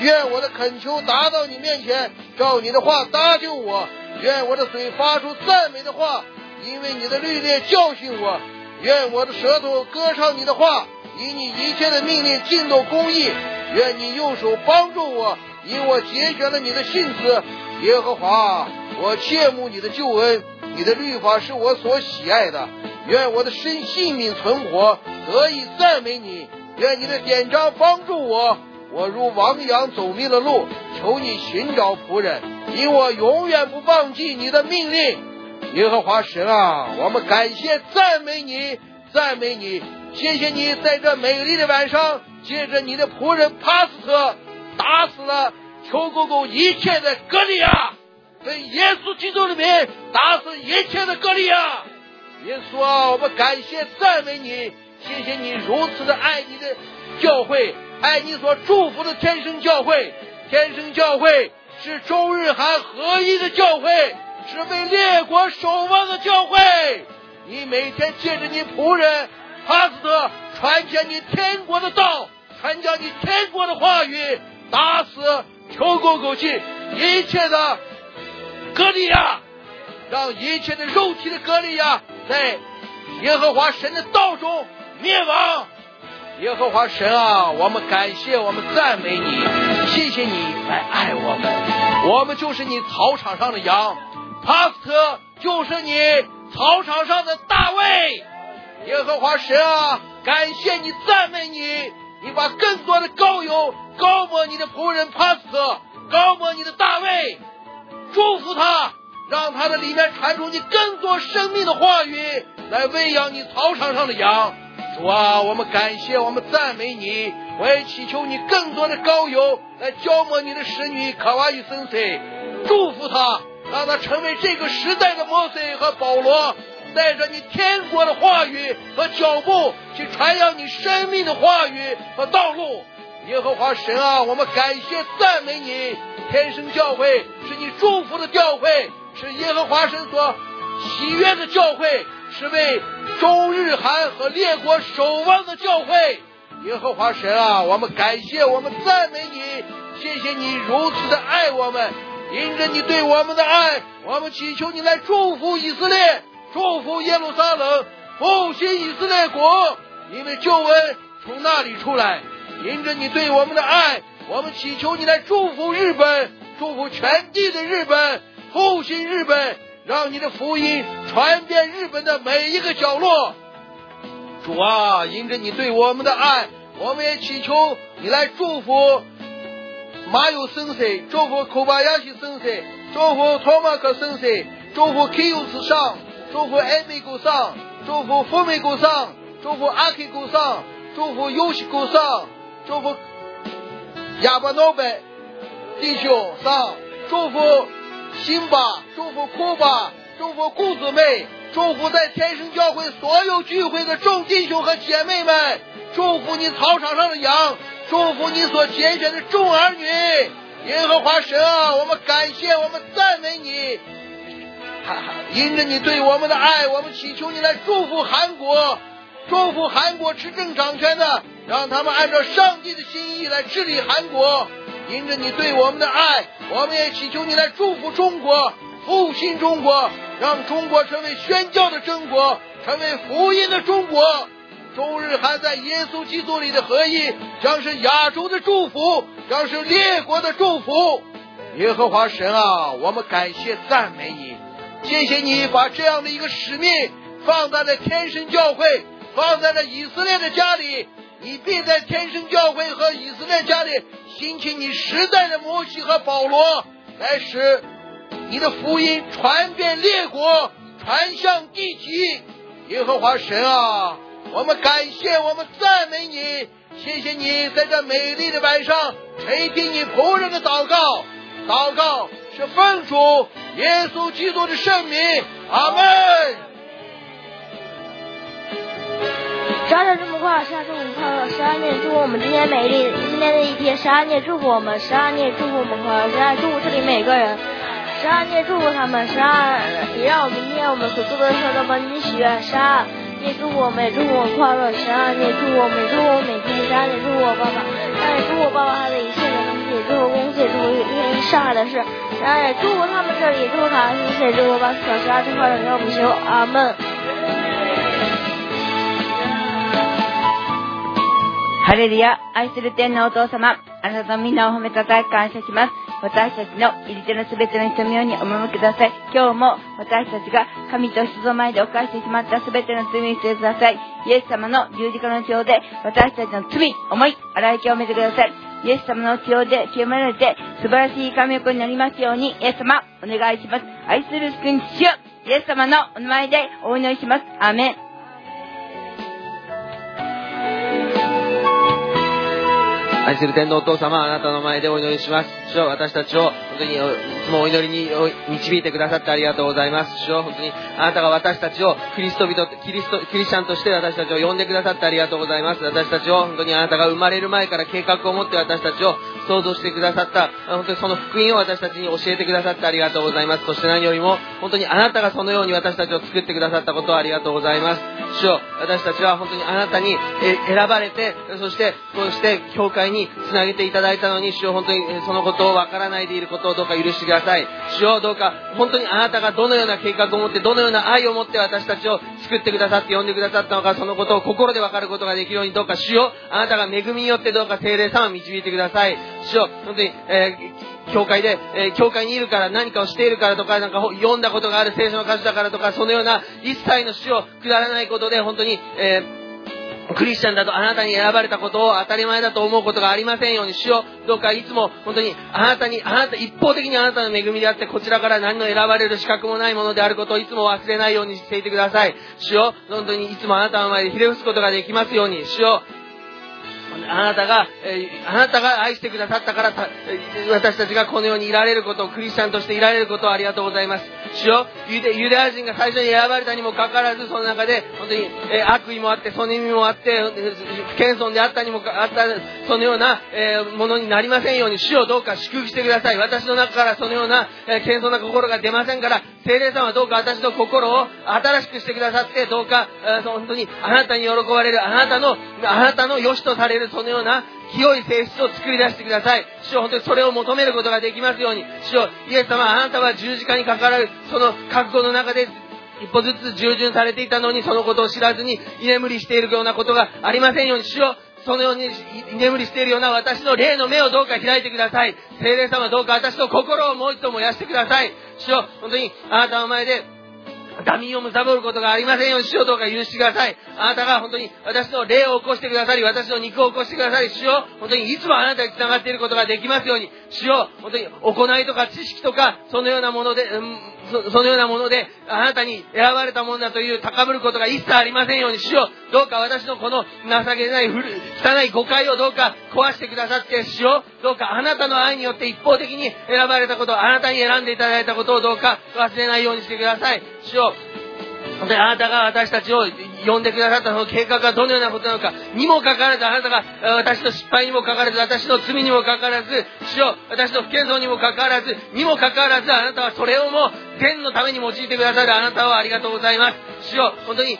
愿我的恳求达到你面前，照你的话搭救我；愿我的嘴发出赞美的话，因为你的律例教训我；愿我的舌头歌唱你的话，以你一切的命令尽都公义；愿你用手帮助我，因我节选了你的信子。耶和华，我切慕你的救恩，你的律法是我所喜爱的。愿我的身性命存活，得以赞美你。愿你的典章帮助我。我如亡羊走迷了路，求你寻找仆人，因我永远不忘记你的命令。耶和华神啊，我们感谢赞美你，赞美你，谢谢你在这美丽的晚上，借着你的仆人帕斯特打死了。求公公一切的格利亚，在耶稣基督里面打死一切的格利亚。耶稣啊，我们感谢赞美你，谢谢你如此的爱你的教会，爱你所祝福的天生教会。天生教会是中日韩合一的教会，是为列国守望的教会。你每天借着你仆人哈斯特传讲你天国的道，传讲你天国的话语，打死。求过过去，一切的格利亚让一切的肉体的割礼呀，在耶和华神的道中灭亡。耶和华神啊，我们感谢，我们赞美你，谢谢你来爱我们。我们就是你草场上的羊，帕斯特就是你草场上的大卫。耶和华神啊，感谢你，赞美你，你把更多的膏油高抹你的仆人帕斯特，高抹你的大卫，祝福他，让他的里面传出你更多生命的话语，来喂养你草场上的羊。主啊，我们感谢，我们赞美你，我也祈求你更多的膏油来浇抹你的使女卡哇伊森塞，祝福他，让他成为这个时代的摩西和保罗，带着你天国的话语和脚步去传扬你生命的话语和道路。耶和华神啊，我们感谢赞美你，天生教会是你祝福的教会，是耶和华神所喜悦的教会。是为中日韩和列国守望的教会，耶和华神啊，我们感谢，我们赞美你，谢谢你如此的爱我们，因着你对我们的爱，我们祈求你来祝福以色列，祝福耶路撒冷，复兴以色列国，因为救恩从那里出来，因着你对我们的爱，我们祈求你来祝福日本，祝福全地的日本，复兴日本。让你的福音传遍日本的每一个角落，主啊，因着你对我们的爱，我们也祈求你来祝福马友先生，祝福库巴亚西先生，祝福托马克先生，祝福 K 尤斯上，祝福艾美古上，祝福富美古上，祝福阿 K 古上，祝福尤西古上，祝福亚巴诺贝弟兄上，祝福。辛巴，祝福库巴，祝福顾姊妹，祝福在天生教会所有聚会的众弟兄和姐妹们，祝福你草场上的羊，祝福你所拣选的众儿女。耶和华神啊，我们感谢，我们赞美你。哈哈，因着你对我们的爱，我们祈求你来祝福韩国，祝福韩国执政掌权的，让他们按照上帝的心意来治理韩国。因着你对我们的爱，我们也祈求你来祝福中国，复兴中国，让中国成为宣教的中国，成为福音的中国。中日韩在耶稣基督里的合一，将是亚洲的祝福，将是列国的祝福。耶和华神啊，我们感谢赞美你，谢谢你把这样的一个使命放在了天神教会，放在了以色列的家里。你必在天神教会和以色列家里兴起你时代的摩西和保罗，来使你的福音传遍列国，传向地极。耶和华神啊，我们感谢，我们赞美你，谢谢你在这美丽的晚上垂听你仆人的祷告。祷告是奉主耶稣基督的圣名，阿门。
十二点这么快，十二点这么快乐。十二年祝福我们今天美丽今天的一天。十二年祝福我们，十二年祝福我们快乐。十二祝福这里每个人，十二年祝福他们。十二也让我明天我们所做的事都帮你许愿。十二也祝福我们，也祝福我快乐。十二年祝福我们，祝福我每天。十二年祝福我爸爸，十二年祝福我爸爸他的一切的东西，祝福公司，祝福一天上海的事。十二年祝福他们这里，祝福他，谢谢祝福巴斯克。十二祝快乐，让我们求阿门。
ハレルヤ、愛する天のお父様、あなたの皆を褒めたたえ感謝します。 私たちの入り手のすべての人のようにお守りください。今日も私たちが神と人の前で犯してしまったすべての罪にしてください。イエス様の十字架の血で私たちの罪、思い、洗い清めてください。イエス様の血で清められて素晴らしい神横になりますように、イエス様、お願いします。愛する救い主よ、イエス様のお名前でお祈りします。アーメン。
愛する天のお父様、あなたの前でお祈りします。主よ私たちを本当にいつもお祈りに導いてくださってありがとうございます。主よ本当にあなたが私たちをキリスト人、キリスト、キリシャンとして私たちを呼んでくださってありがとうございます。私たちを本当にあなたが生まれる前から計画を持って私たちを創造してくださった、本当にその福音を私たちに教えてくださってありがとうございます。そして何よりも、本当にあなたがそのように私たちを作ってくださったことをありがとうございます。主よ私たちは本当にあなたにえ選ばれて、そして、こうして教会につなげていただいたのに、主よ本当にそのことをわからないでいることをどうか許してください。主よどうか、本当にあなたがどのような計画を持って、どのような愛を持って私たちを作ってくださって呼んでくださったのか、そのことを心でわかることができるように、どうか主よあなたが恵みによってどうか聖霊様を導いてください。主よ本当に、えー教会で、えー教会にいるから何かをしているからとか、なんか読んだことがある聖書の歌詞だからとか、そのような一切の主をくだらないことで、本当に、えークリスチャンだとあなたに選ばれたことを当たり前だと思うことがありませんようにしよ。どうかいつも本当にあなたに、あなた、一方的にあなたの恵みであって、こちらから何の選ばれる資格もないものであることをいつも忘れないようにしていてください。しよ。本当にいつもあなたの前でひれ伏すことができますようにしよ。あなたが、えあなたが愛してくださったから、私たちがこのようにいられることを、クリスチャンとしていられることをありがとうございます。主よ、ユダヤ人が最初に選ばれたにもかかわらず、その中で、本当に、え悪意もあって、その意味もあって、謙遜であったにもかあった、そのような、えものになりませんように、主をどうか祝福してください。私の中からそのような、え謙遜な心が出ませんから、聖霊様はどうか私の心を新しくしてくださって、どうか、えー本当にあなたに喜ばれる、あなたの、あなたの良しとされるれる、そのような、清い性質を作り出してください。主よ本当にそれを求めることができますように。主よイエス様、あなたは十字架にかからる、その覚悟の中で、一歩ずつ従順されていたのに、そのことを知らずに居眠りしているようなことがありませんように、主よそのように居眠りしているような私の霊の目をどうか開いてください。聖霊様どうか私の心をもう一度燃やしてください。主よ本当にあなたの前で、ダミーを貪ることがありませんように、主よどうか許してください。あなたが本当に私の霊を起こしてくださり、私の肉を起こしてくださり、主よ本当にいつもあなたに繋がっていることができますように、主よ本当に行いとか知識とか、そのようなもので、うんそのようなもので、あなたに選ばれたものだという高ぶることが一切ありませんように、主よどうか私のこの情けない古汚い誤解をどうか壊してくださって、しよう。どうかあなたの愛によって一方的に選ばれたこと、あなたに選んでいただいたことをどうか忘れないようにしてください。主よ本当にあなたが私たちを呼んでくださったその計画がどのようなことなのかにもかかわらず、あなたが私の失敗にもかかわらず、私の罪にもかかわらず、主よ私の不謙遜にもかかわらず、にもかかわらず、あなたはそれをもう天のために用いてくださるあなたをありがとうございます。主よ本当に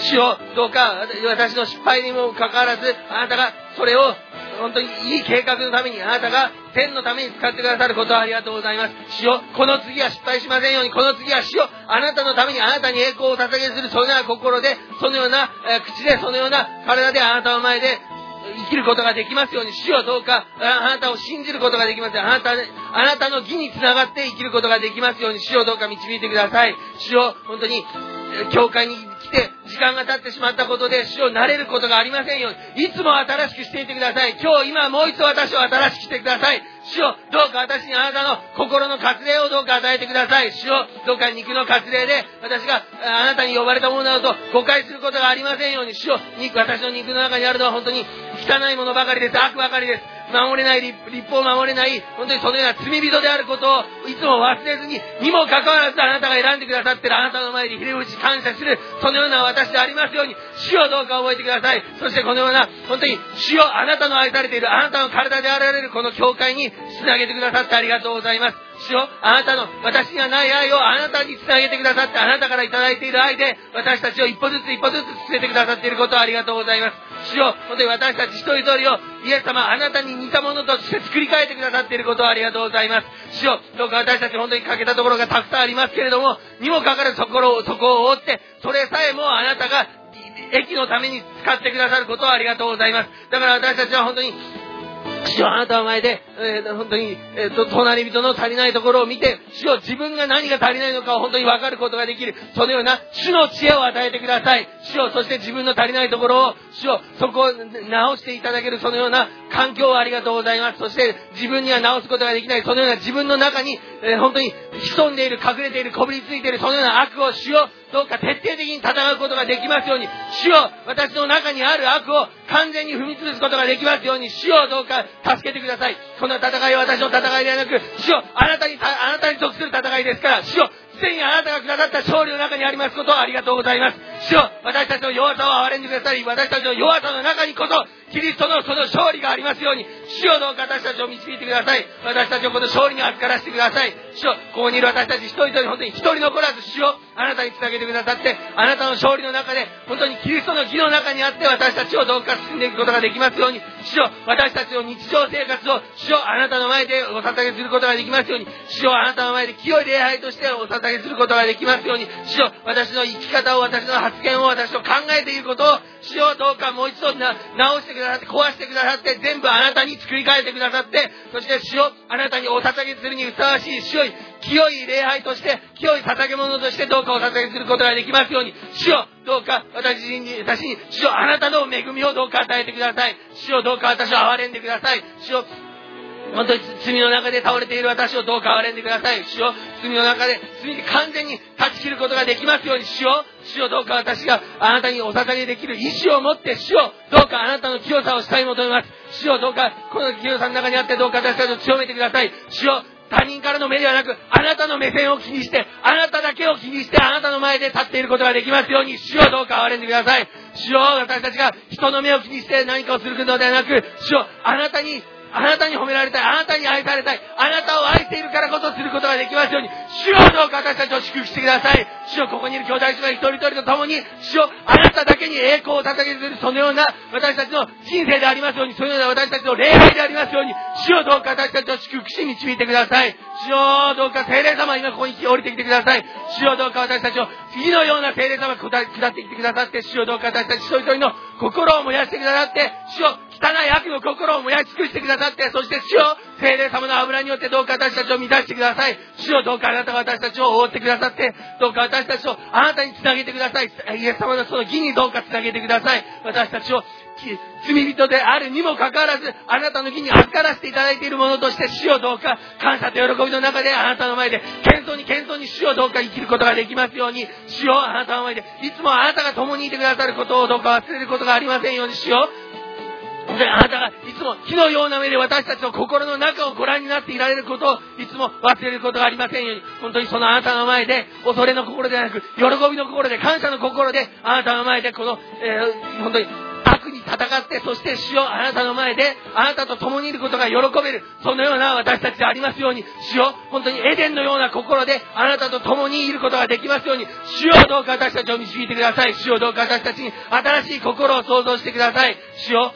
主よどうか私の失敗にもかかわらず、あなたがそれを本当にいい計画のために、あなたが天のために使ってくださることをありがとうございます。主よ、この次は失敗しませんように、この次は主よ、あなたのためにあなたに栄光を捧げする、そのような心で、そのような、え口で、そのような体であなたの前で、生きることができますように、主よどうか、あなたを信じることができますようにあなた、あなたの義につながって生きることができますように、主よどうか導いてください。主よ、本当に、教会に来て、時間が経ってしまったことで、主を慣れることがありませんように、いつも新しくしていてください。今日、今、もう一度私を新しくしてください。主よ、どうか私にあなたの心の割礼をどうか与えてください。主よ、どうか肉の割礼で、私があなたに呼ばれたものなどと誤解することがありませんように、主よ、肉、私の肉の中にあるのは本当に汚いものばかりです。悪ばかりです。守れない立、法を守れない、本当にそのような罪人であることをいつも忘れずに、にもかかわらずあなたが選んでくださっているあなたの前でひれ伏し感謝する、そのような私でありますように、主をどうか覚えてください。そしてこのような、本当に主をあなたの愛されている、あなたの体であられるこの教会につなげてくださってありがとうございます。主よあなたの、私にはない愛をあなたにつなげてくださって、あなたからいいている愛で、私たちを一歩ずつ一歩ずつ連れてくださっていることをありがとうございます。主よ本当に私たち一人一人を、イエス様、あなたに似たものとして作り変えてくださっていることをありがとうございます。主よどうか私たち本当に欠けたところがたくさんありますけれども、にもかかわらずそこを、そこを覆って、それさえもあなたが、駅のために使ってくださることをありがとうございます。だから私たちは本当に、主よあなたの前で、えー本当に、えーと、隣人の足りないところを見て、主よ自分が何が足りないのかを本当に分かることができる、そのような主の知恵を与えてください。主よそして自分の足りないところを、主よそこを直していただける、そのような環境をありがとうございます。そして自分には直すことができない、そのような自分の中に、えー本当に潜んでいる、隠れている、こびりついている、そのような悪を主よどうか徹底的に戦うことができますように、主よ私の中にある悪を完全に踏み潰すことができますように、主をどうか助けてください。この戦いは私の戦いではなく、主よあなたに、あなたに属する戦いですから、主よすでにあなたがくださった勝利の中にありますことをありがとうございます。主よ、私たちの弱さを憐れんでください。私たちの弱さの中にこそ、キリストのその勝利がありますように、主よどうか私たちを導いてください。私たちをこの勝利に預からせてください。主よ、ここにいる私たち一人一人本当に一人残らず主よ、あなたにつなげてくださって、あなたの勝利の中で、本当にキリストの義の中にあって私たちをどうか進んでいくことができますように、主よ、私たちの日常生活を、主よ、あなたの前でお捧げすることができますように、主よ、あなたの前で清い礼拝としてお捧げすることができますように、主よ、私の生き方を、私の発言を、私の考えていることを、主よ、どうかもう一度な直してくださって、壊してくださって、全部あなたに作り変えてくださって、そして主よ、あなたにお捧げするにふさわしい、主よ、清い礼拝として、清い捧げ物としてどうかお捧げすることができますように、主よ、どうか私に、私に、主よ、あなたの恵みをどうか与えてください。主よ、どうか私を憐れんでください。主よ、本当に罪の中で倒れている私をどうか憐れんでください。主よ、罪の中で、罪に完全に断ち切ることができますように、主よ、主よ、どうか私があなたにお捧げできる意志を持って、主よ、どうかあなたの清さをしたい求めます。主よ、どうかこの清さの中にあって、どうか私たちを強めてください。主よ、他人からの目ではなく、あなたの目線を気にして、あなただけを気にして、あなたの前で立っていることができますように、主よどうか憐れんでください。主よ私たちが人の目を気にして何かをすることではなく、主よあなたに、あなたに褒められたい、あなたに愛されたい、あなたを愛しているからこそすることができますように、主よどうか私たちを祝福してください。主よここにいる兄弟姉妹一人一人と共に、主よあなただけに栄光を捧げているそのような私たちの人生でありますように、そのような私たちの礼拝でありますように、主よどうか私たちを祝福し導いてください。主よどうか聖霊様今ここに降りてきてください。主よどうか私たちを次のような聖霊様下ってきてくださって、主よどうか私たち一人一人の心を燃やしてくださって、主よ汚い悪の心を燃やし尽くしてくださって、そして主よ聖霊様の油によってどうか私たちを満たしてください。主よどうかあなたが私たちを覆ってくださって、どうか私たちをあなたにつなげてください。イエス様のその義にどうかつなげてください。私たちを罪人であるにもかかわらず、あなたの義に預からせていただいているものとして、主をどうか、感謝と喜びの中で、あなたの前で、謙遜に謙遜に主をどうか生きることができますように、主をあなたの前で、いつもあなたが共にいてくださることをどうか忘れることがありませんように、主よ本当にあなたがいつも火のような目で私たちの心の中をご覧になっていられることをいつも忘れることがありませんように、本当にそのあなたの前で、恐れの心ではなく、喜びの心で、感謝の心で、あなたの前でこの、えー本当に悪に戦って、そして主よあなたの前で、あなたと共にいることが喜べる、そのような私たちでありますように、主よ本当にエデンのような心で、あなたと共にいることができますように、主よどうか私たちを導いてください。主よどうか私たちに新しい心を創造してください。主よ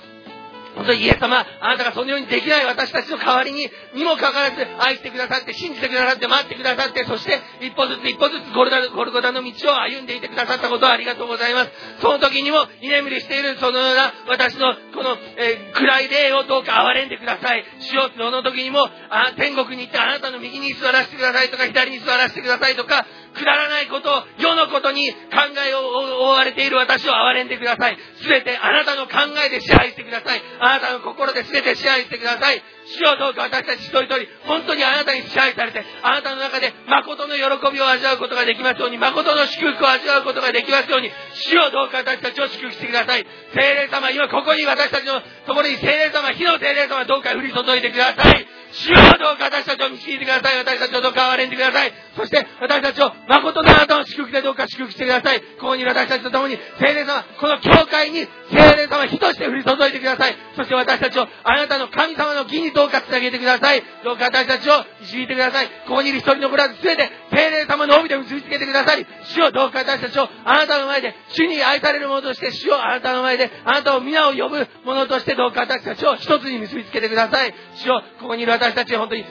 本当にイエス様、あなたがそのようにできない私たちの代わりに、にもかかわらず愛してくださって、信じてくださって、待ってくださって、そして一歩ずつ一歩ずつゴルダゴルゴダの道を歩んでいてくださったことをありがとうございます。その時にも居眠りしているそのような私のこの、えー暗い霊をどうか憐れんでください。主よその時にもあ天国に行ってあなたの右に座らせてくださいとか、左に座らせてくださいとか、くだらないこと、世のことに考えを覆われている私を憐れんでください。すべてあなたの考えで支配してください。あなたの心で全て支配してください。主よどうか私たち一人一人、本当にあなたに支配されて、あなたの中で誠の喜びを味わうことができますように、誠の祝福を味わうことができますように、主よどうか私たちを祝福してください。聖霊様、今ここに私たちのところに聖霊様、火の聖霊様、どうか降り注いでください。主よどうか私たちを導いてください。私たちをどうか憐れんでください。そして私たちを誠のあなたの祝福でどうか祝福してください。ここに私たちと共に聖霊様、この教会に聖霊様、火として降り注いでください。そして私たちをあなたの神様の義にとどうかつなげてください。どうか私たちを導いてください。ここにいる一人のブラズ全て聖霊様の帯で結びつけてください。主をどうか私たちをあなたの前で主に愛されるものとして主をあなたの前であなたを皆を呼ぶ者としてどうか私たちを一つに結びつけてください。主をここにいる私たち本当に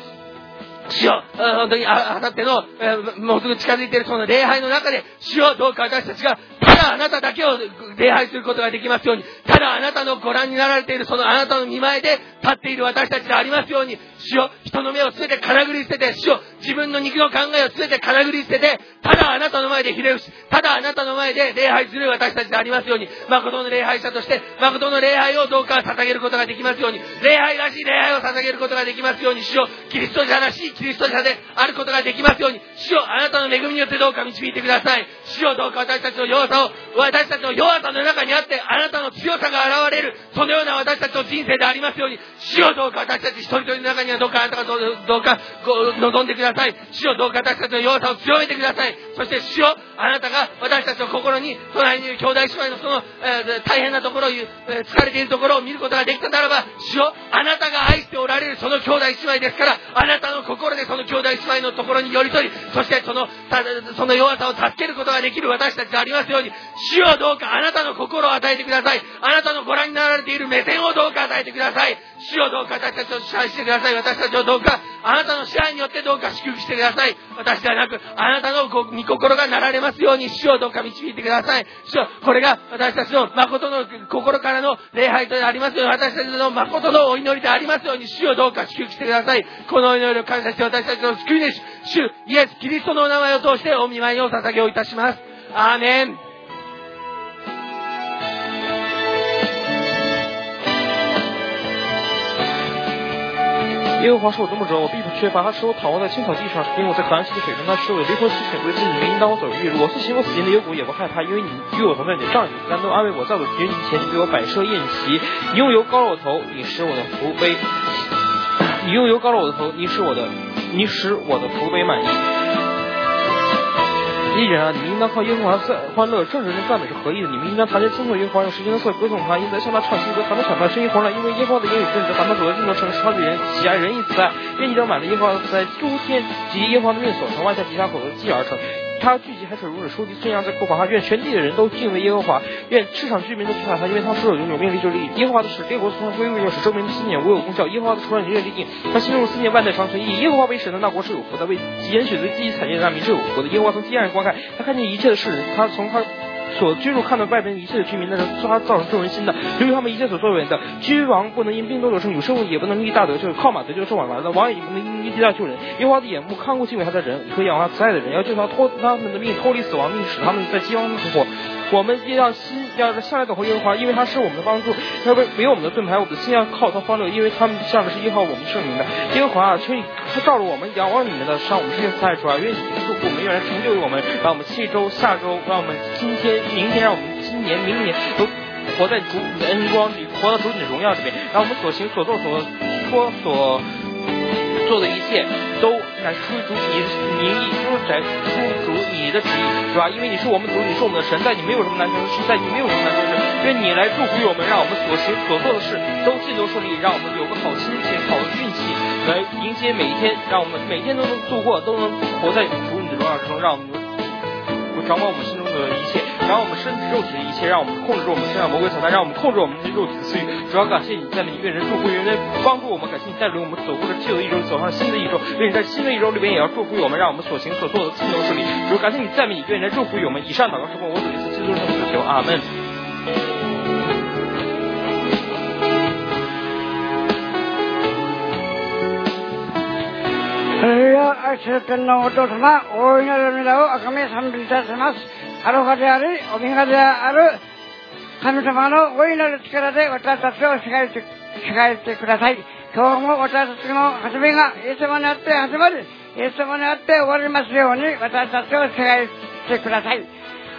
主よ、本当にああさっての、もうすぐ近づいているその礼拝の中で、主よ、どうか私たちが、ただあなただけを礼拝することができますように、ただあなたのご覧になられているそのあなたの見前で立っている私たちでありますように、主よ、人の目をすべてかなぐり捨てて、主よ、自分の肉の考えをすべてかなぐり捨てて、ただあなたの前でひれ伏し、ただあなたの前で礼拝する私たちでありますように、誠の礼拝者として、誠の礼拝をどうか捧げることができますように、礼拝らしい礼拝を捧げることができますように、主よ、キリスト者らしいキリスト者であることができますように、主よ、あなたの恵みによってどうか導いてください。主よ、どうか私たちの弱さを、私たちの弱さの中にあって、あなたの強さが現れる、そのような私たちの人生でありますように、主よどうか私たち一人一人の中にはどうかあなたがどうどうかこう望んでください。主よどうか私たちの弱さを強めてください。そして主よあなたが私たちの心に隣にいる兄弟姉妹のその、えー大変なところを、えー疲れているところを見ることができたならば、主よあなたが愛しておられるその兄弟姉妹ですから、あなたの心でその兄弟姉妹のところに寄り添い、そしてそのたその弱さを助けることができる私たちでありますように、主よどうかあなたの心を与えてください。あなたのご覧になられている目線をどうか与えてください。主よどうか私たちを支配してください。私たちをどうかあなたの支配によってどうか祝福してください。私ではなく、あなたの御心がなられますように、主よどうか導いてください。主よこれが私たちの誠の心からの礼拝となりますように、私たちの誠のお祈りでありますように、主よどうか祝福してください。このお祈りを感謝して私たちの救い主、主イエス・キリストのお名前を通してお見舞いを捧げをいたします。アーメン。
耶和华说我的牧者，我必不缺乏。他使我躺卧在青草地上，使我在可安息的水中。他使我有离婚溪水为自己引导我走日路。我是行我死荫的幽谷，也不害怕，因为你与我同在，你的杖、你的竿都安慰我。在我敌人前，你给我摆设宴席。你用油膏了我头，你使我的福杯。你用油膏了我的头，你使我的，你使我的福杯满意。艺人啊，你们应当靠烟花赞欢乐，正直人赞美是合意的。你们应当弹琴称颂耶和华，用时间的色歌颂他，应当向他唱新歌，弹的响亮，声音洪亮。因为烟花的言语正直，他们走在尽头城市，他的人喜爱仁义慈爱。愿你都满的烟花，在，诸天及烟花的命所从，万下吉他口的继而成。他聚集海水如水，收集顺阳在库房。他愿全地的人都敬畏耶和华，愿世上居民都惧怕他，因为他出手永久，命立就立。耶和华的使列国从他归位，又使周民的思念无有功效。耶和华的出让永远立定，他心中的思念万代长存。以耶和华为神的那国是有福的，为拣选的积极产业的那民是有福的。耶和华从天上观看，他看见一切的事，他从他。所居住看到外边一切的居民，那是他造成众人心的，由于他们一切所作为的，君王不能因兵多得胜，有生物也不能立大德，就是，靠马得救是往来的，王也不能因一击大救人。耶和华的眼目看顾敬畏他的人和仰望他慈爱的人，要救他脱他们的命，脱离死亡命，使他们在饥荒中存活。我们也要心要向来等候耶和华，因为他是我们的帮助，要为为我们的盾牌，我们的心要靠他欢乐，因为他们向的是依靠我们圣灵的。耶和华啊，求你他照着我们仰望你们的，让我们这些慈爱主啊，愿你祝福我们，愿人成就于我们，让我们这周、下周，让我们今天、明天，让我们今年、明年都活在主你的恩光里，活到主你的荣耀里面，让我们所行所做所说所做的一切都乃是出于主你的名义，出在出主你的旨意，是吧？因为你是我们主，你是我们的神，在你没有什么难成的事，在你没有什么难成的事。愿你来祝福于我们，让我们所行所做的事都尽都顺利，让我们有个好心情、好的运气来迎接每一天，让我们每天都能度过，都能活在主你的荣耀之中，让我们掌管我们心中的一切，掌管我们身体肉体的一切，让我们控制住我们身上魔鬼撒旦，让我们控制我们的肉体的私欲。主要感谢你在你愿人祝福，愿人帮助我们，感谢你带领我们走过了旧的一周，走上了新的一周。愿你在新的一周里边也要祝福于我们，让我们所行所做的尽都顺利。主感谢你赞美你，愿人祝福于我们。以上祷告是奉我主耶稣基督圣名祈求，阿门。
ハレルヤ愛する天皇お父様、大いなる皆をあ アロハであり、オメガである神様の大いなる力で私たちを支配して支配してください。今日も私たちの始めがイエス様にあって始まり、イエス様にあって終わりますように私たちを支配してください。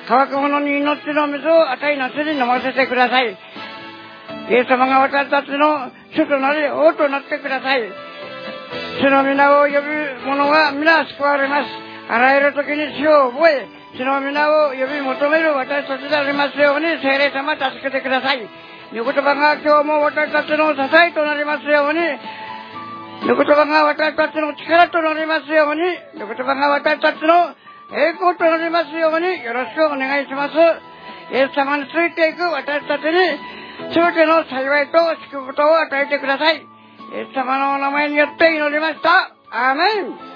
乾く者に命の水を与え夏に飲ませてください。イエス様が私たちの主となり王となってください。主の皆を呼ぶ者は皆救われます。あらゆる時に主を覚え、主の皆を呼び求める私たちでありますように、聖霊様助けてください。御言葉が今日も私たちの支えとなりますように、御言葉が私たちの力となりますように、御言葉が私たちの栄光となりますように、よろしくお願いします。イエス様についていく私たちに、全ての幸いと祝福を与えてください。イエス様のお名前によって祈りました。アーメン。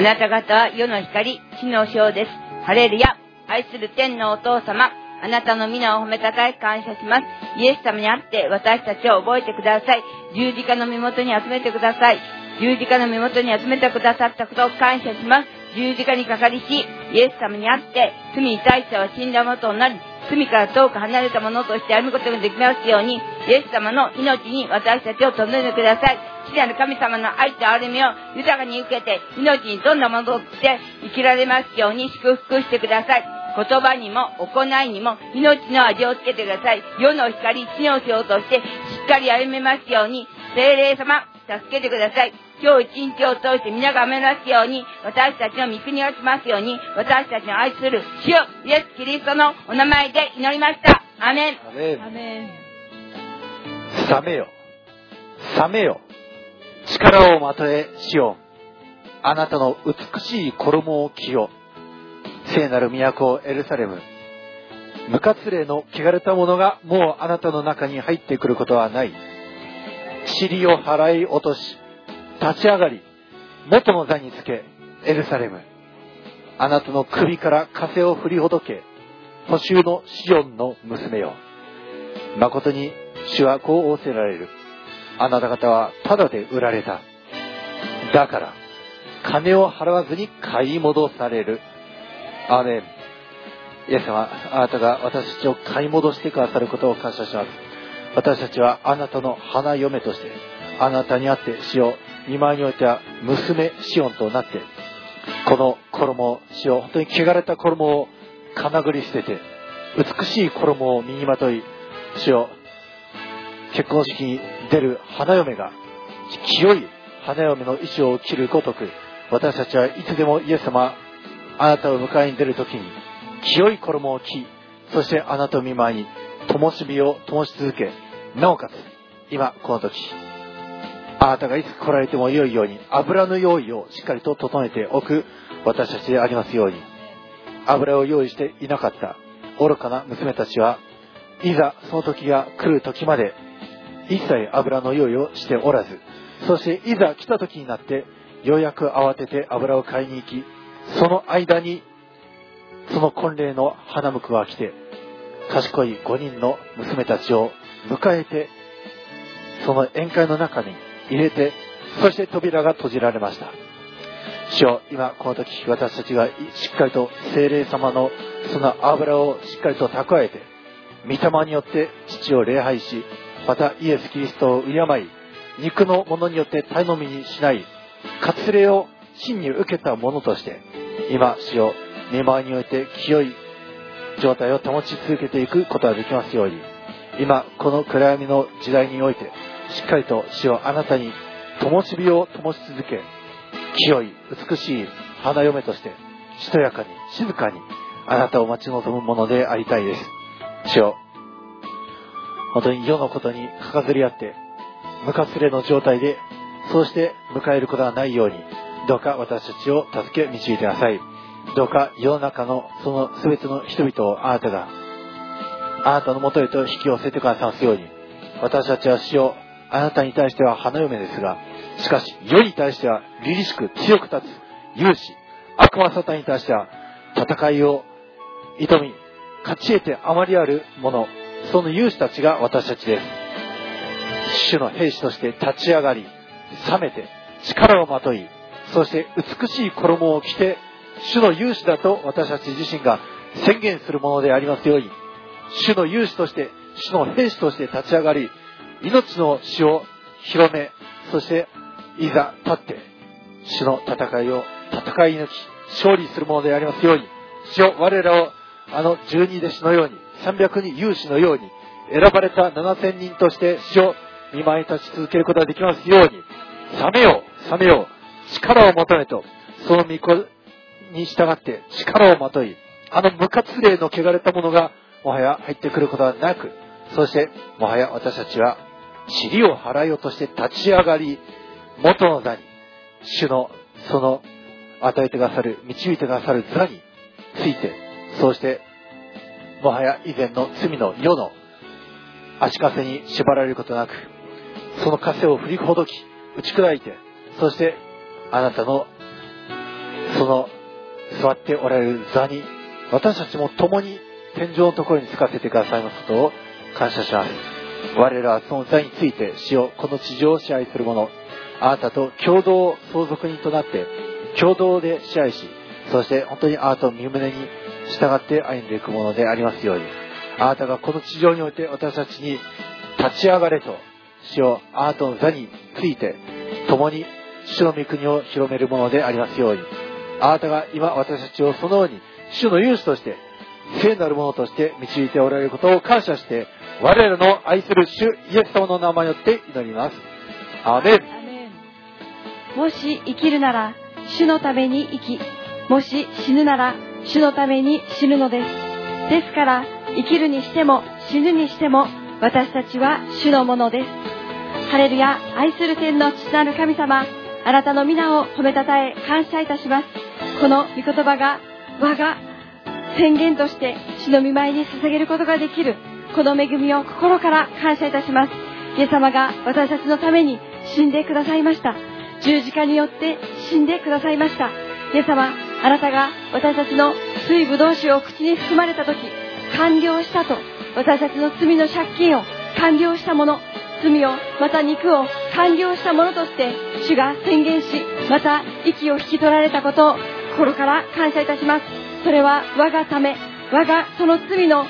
あなた方は世の光、地の章です。ハレルヤ。愛する天のお父様、あなたの皆を褒めたたえ感謝します。イエス様にあって私たちを覚えてください。十字架の身元に集めてください。十字架の身元に集めてくださったことを感謝します。十字架にかかりし、イエス様にあって罪に対しては死んだものとなり、罪から遠く離れたものとして歩むことができますように、イエス様の命に私たちを留めてください。父なる神様の愛と歩みを豊かに受けて、命にどんなものとして生きられますように祝福してください。言葉にも行いにも命の味をつけてください。世の光、地の塩としてしっかり歩めますように、精霊様、助けてください。今日一日を通して皆が目指すように、私たちの御国をしますように、私たちの愛する主よ、イエス・キリストのお名前で祈りました。アメン。
アメン
アメン。
覚めよ。覚めよ。力をまとえしよう。あなたの美しい衣を着よ。聖なる都エルサレム。無活霊の汚れた者がもうあなたの中に入ってくることはない。塵を払い落とし、立ち上がり、元の座につけ、エルサレム。あなたの首から風を振りほどけ、補修のシオンの娘よ。誠に主はこう仰せられる。あなた方はただで売られた。だから、金を払わずに買い戻される。アーメン。イエス様、あなたが私たちを買い戻してくださることを感謝します。私たちはあなたの花嫁として、あなたにあって死を、見舞いにおいては娘シオンとなって、この衣を、死を、本当に汚れた衣をかなぐり捨てて、美しい衣を身にまとい、死を、結婚式に出る花嫁が、清い花嫁の衣装を着るごとく、私たちはいつでもイエス様、あなたを迎えに出るときに、清い衣を着、そしてあなたを見舞いに、灯火を灯し続け、なおかつ、今、この時、あなたがいつ来られても良いように、油の用意をしっかりと整えておく私たちでありますように、油を用意していなかった愚かな娘たちは、いざその時が来る時まで、一切油の用意をしておらず、そしていざ来た時になって、ようやく慌てて油を買いに行き、その間に、その婚礼の花婿が来て、賢い5人の娘たちを迎えて、その宴会の中に入れて、そして扉が閉じられました。主よ、今この時私たちがしっかりと精霊様のその油をしっかりと蓄えて、御霊によって父を礼拝し、またイエス・キリストを敬い、肉のものによって頼みにしない、割礼を真に受けたものとして、今、主を見舞いにおいて清い状態を保ち続けていくことができますように、今、この暗闇の時代において、しっかりと主をあなたに灯火を灯し続け、清い、美しい花嫁として、しとやかに、静かに、あなたを待ち望むものでありたいです。主よ、本当に世のことにかかずり合って、無活れの状態で、そうして迎えることがないように、どうか私たちを助け導いてください。どうか世の中のその全ての人々をあなたが、あなたのもとへと引き寄せてくださますように、私たちは死を、あなたに対しては花嫁ですが、しかし世に対しては凛々しく強く立つ勇士、悪魔サタンに対しては戦いを挑み、勝ち得てあまりあるもの、その勇士たちが私たちです。主の兵士として立ち上がり、冷めて、力をまとい、そして美しい衣を着て、主の勇士だと私たち自身が宣言するものでありますように、主の勇士として、主の兵士として立ち上がり、命の死を広め、そしていざ立って、主の戦いを戦い抜き、勝利するものでありますように、主を我らをあの十二弟子のように、300人勇士のように、選ばれた7000人として主を見舞い立ち続けることができますように、冷めよう、冷めよう、力を求めと、その御子に従って力をまとい、あの無活霊の汚れたものがもはや入ってくることはなく、そしてもはや私たちは塵を払い落として立ち上がり、元の座に、主のその与えてくださる、導いてくださる座について、そうして、もはや以前の罪の世の足かせに縛られることなく、その枷を振りほどき、打ち砕いて、そしてあなたのその座っておられる座に、私たちも共に天井のところにつかせてくださいますことを感謝します。我らはその座について死を、この地上を支配する者、あなたと共同相続人となって、共同で支配し、そして本当にあなたの身胸に従って歩んでいくものでありますように、あなたがこの地上において私たちに立ち上がれと、死をあなたの座について、共に主の御国を広めるものでありますように、あなたが今私たちをそのように主の勇士として聖なるものとして導いておられることを感謝して、我らの愛する主イエス様の名前によって祈ります。アメン。
もし生きるなら、主のために生き、もし死ぬなら、主のために死ぬのです。ですから、生きるにしても死ぬにしても、私たちは主のものです。ハレルヤ、愛する天の父なる神様、あなたの皆を褒めたたえ感謝いたします。この御言葉が我が宣言として主の御前に捧げることができる、この恵みを心から感謝いたします。イエス様が私たちのために死んでくださいました。十字架によって死んでくださいました。イエス様、あなたが私たちの水ぶどう酒を口に含まれた時、完了したと、私たちの罪の借金を完了したもの、罪を、また肉を完了したものとして、主が宣言し、また息を引き取られたことを心から感謝いたします。それは我がため、我がその罪の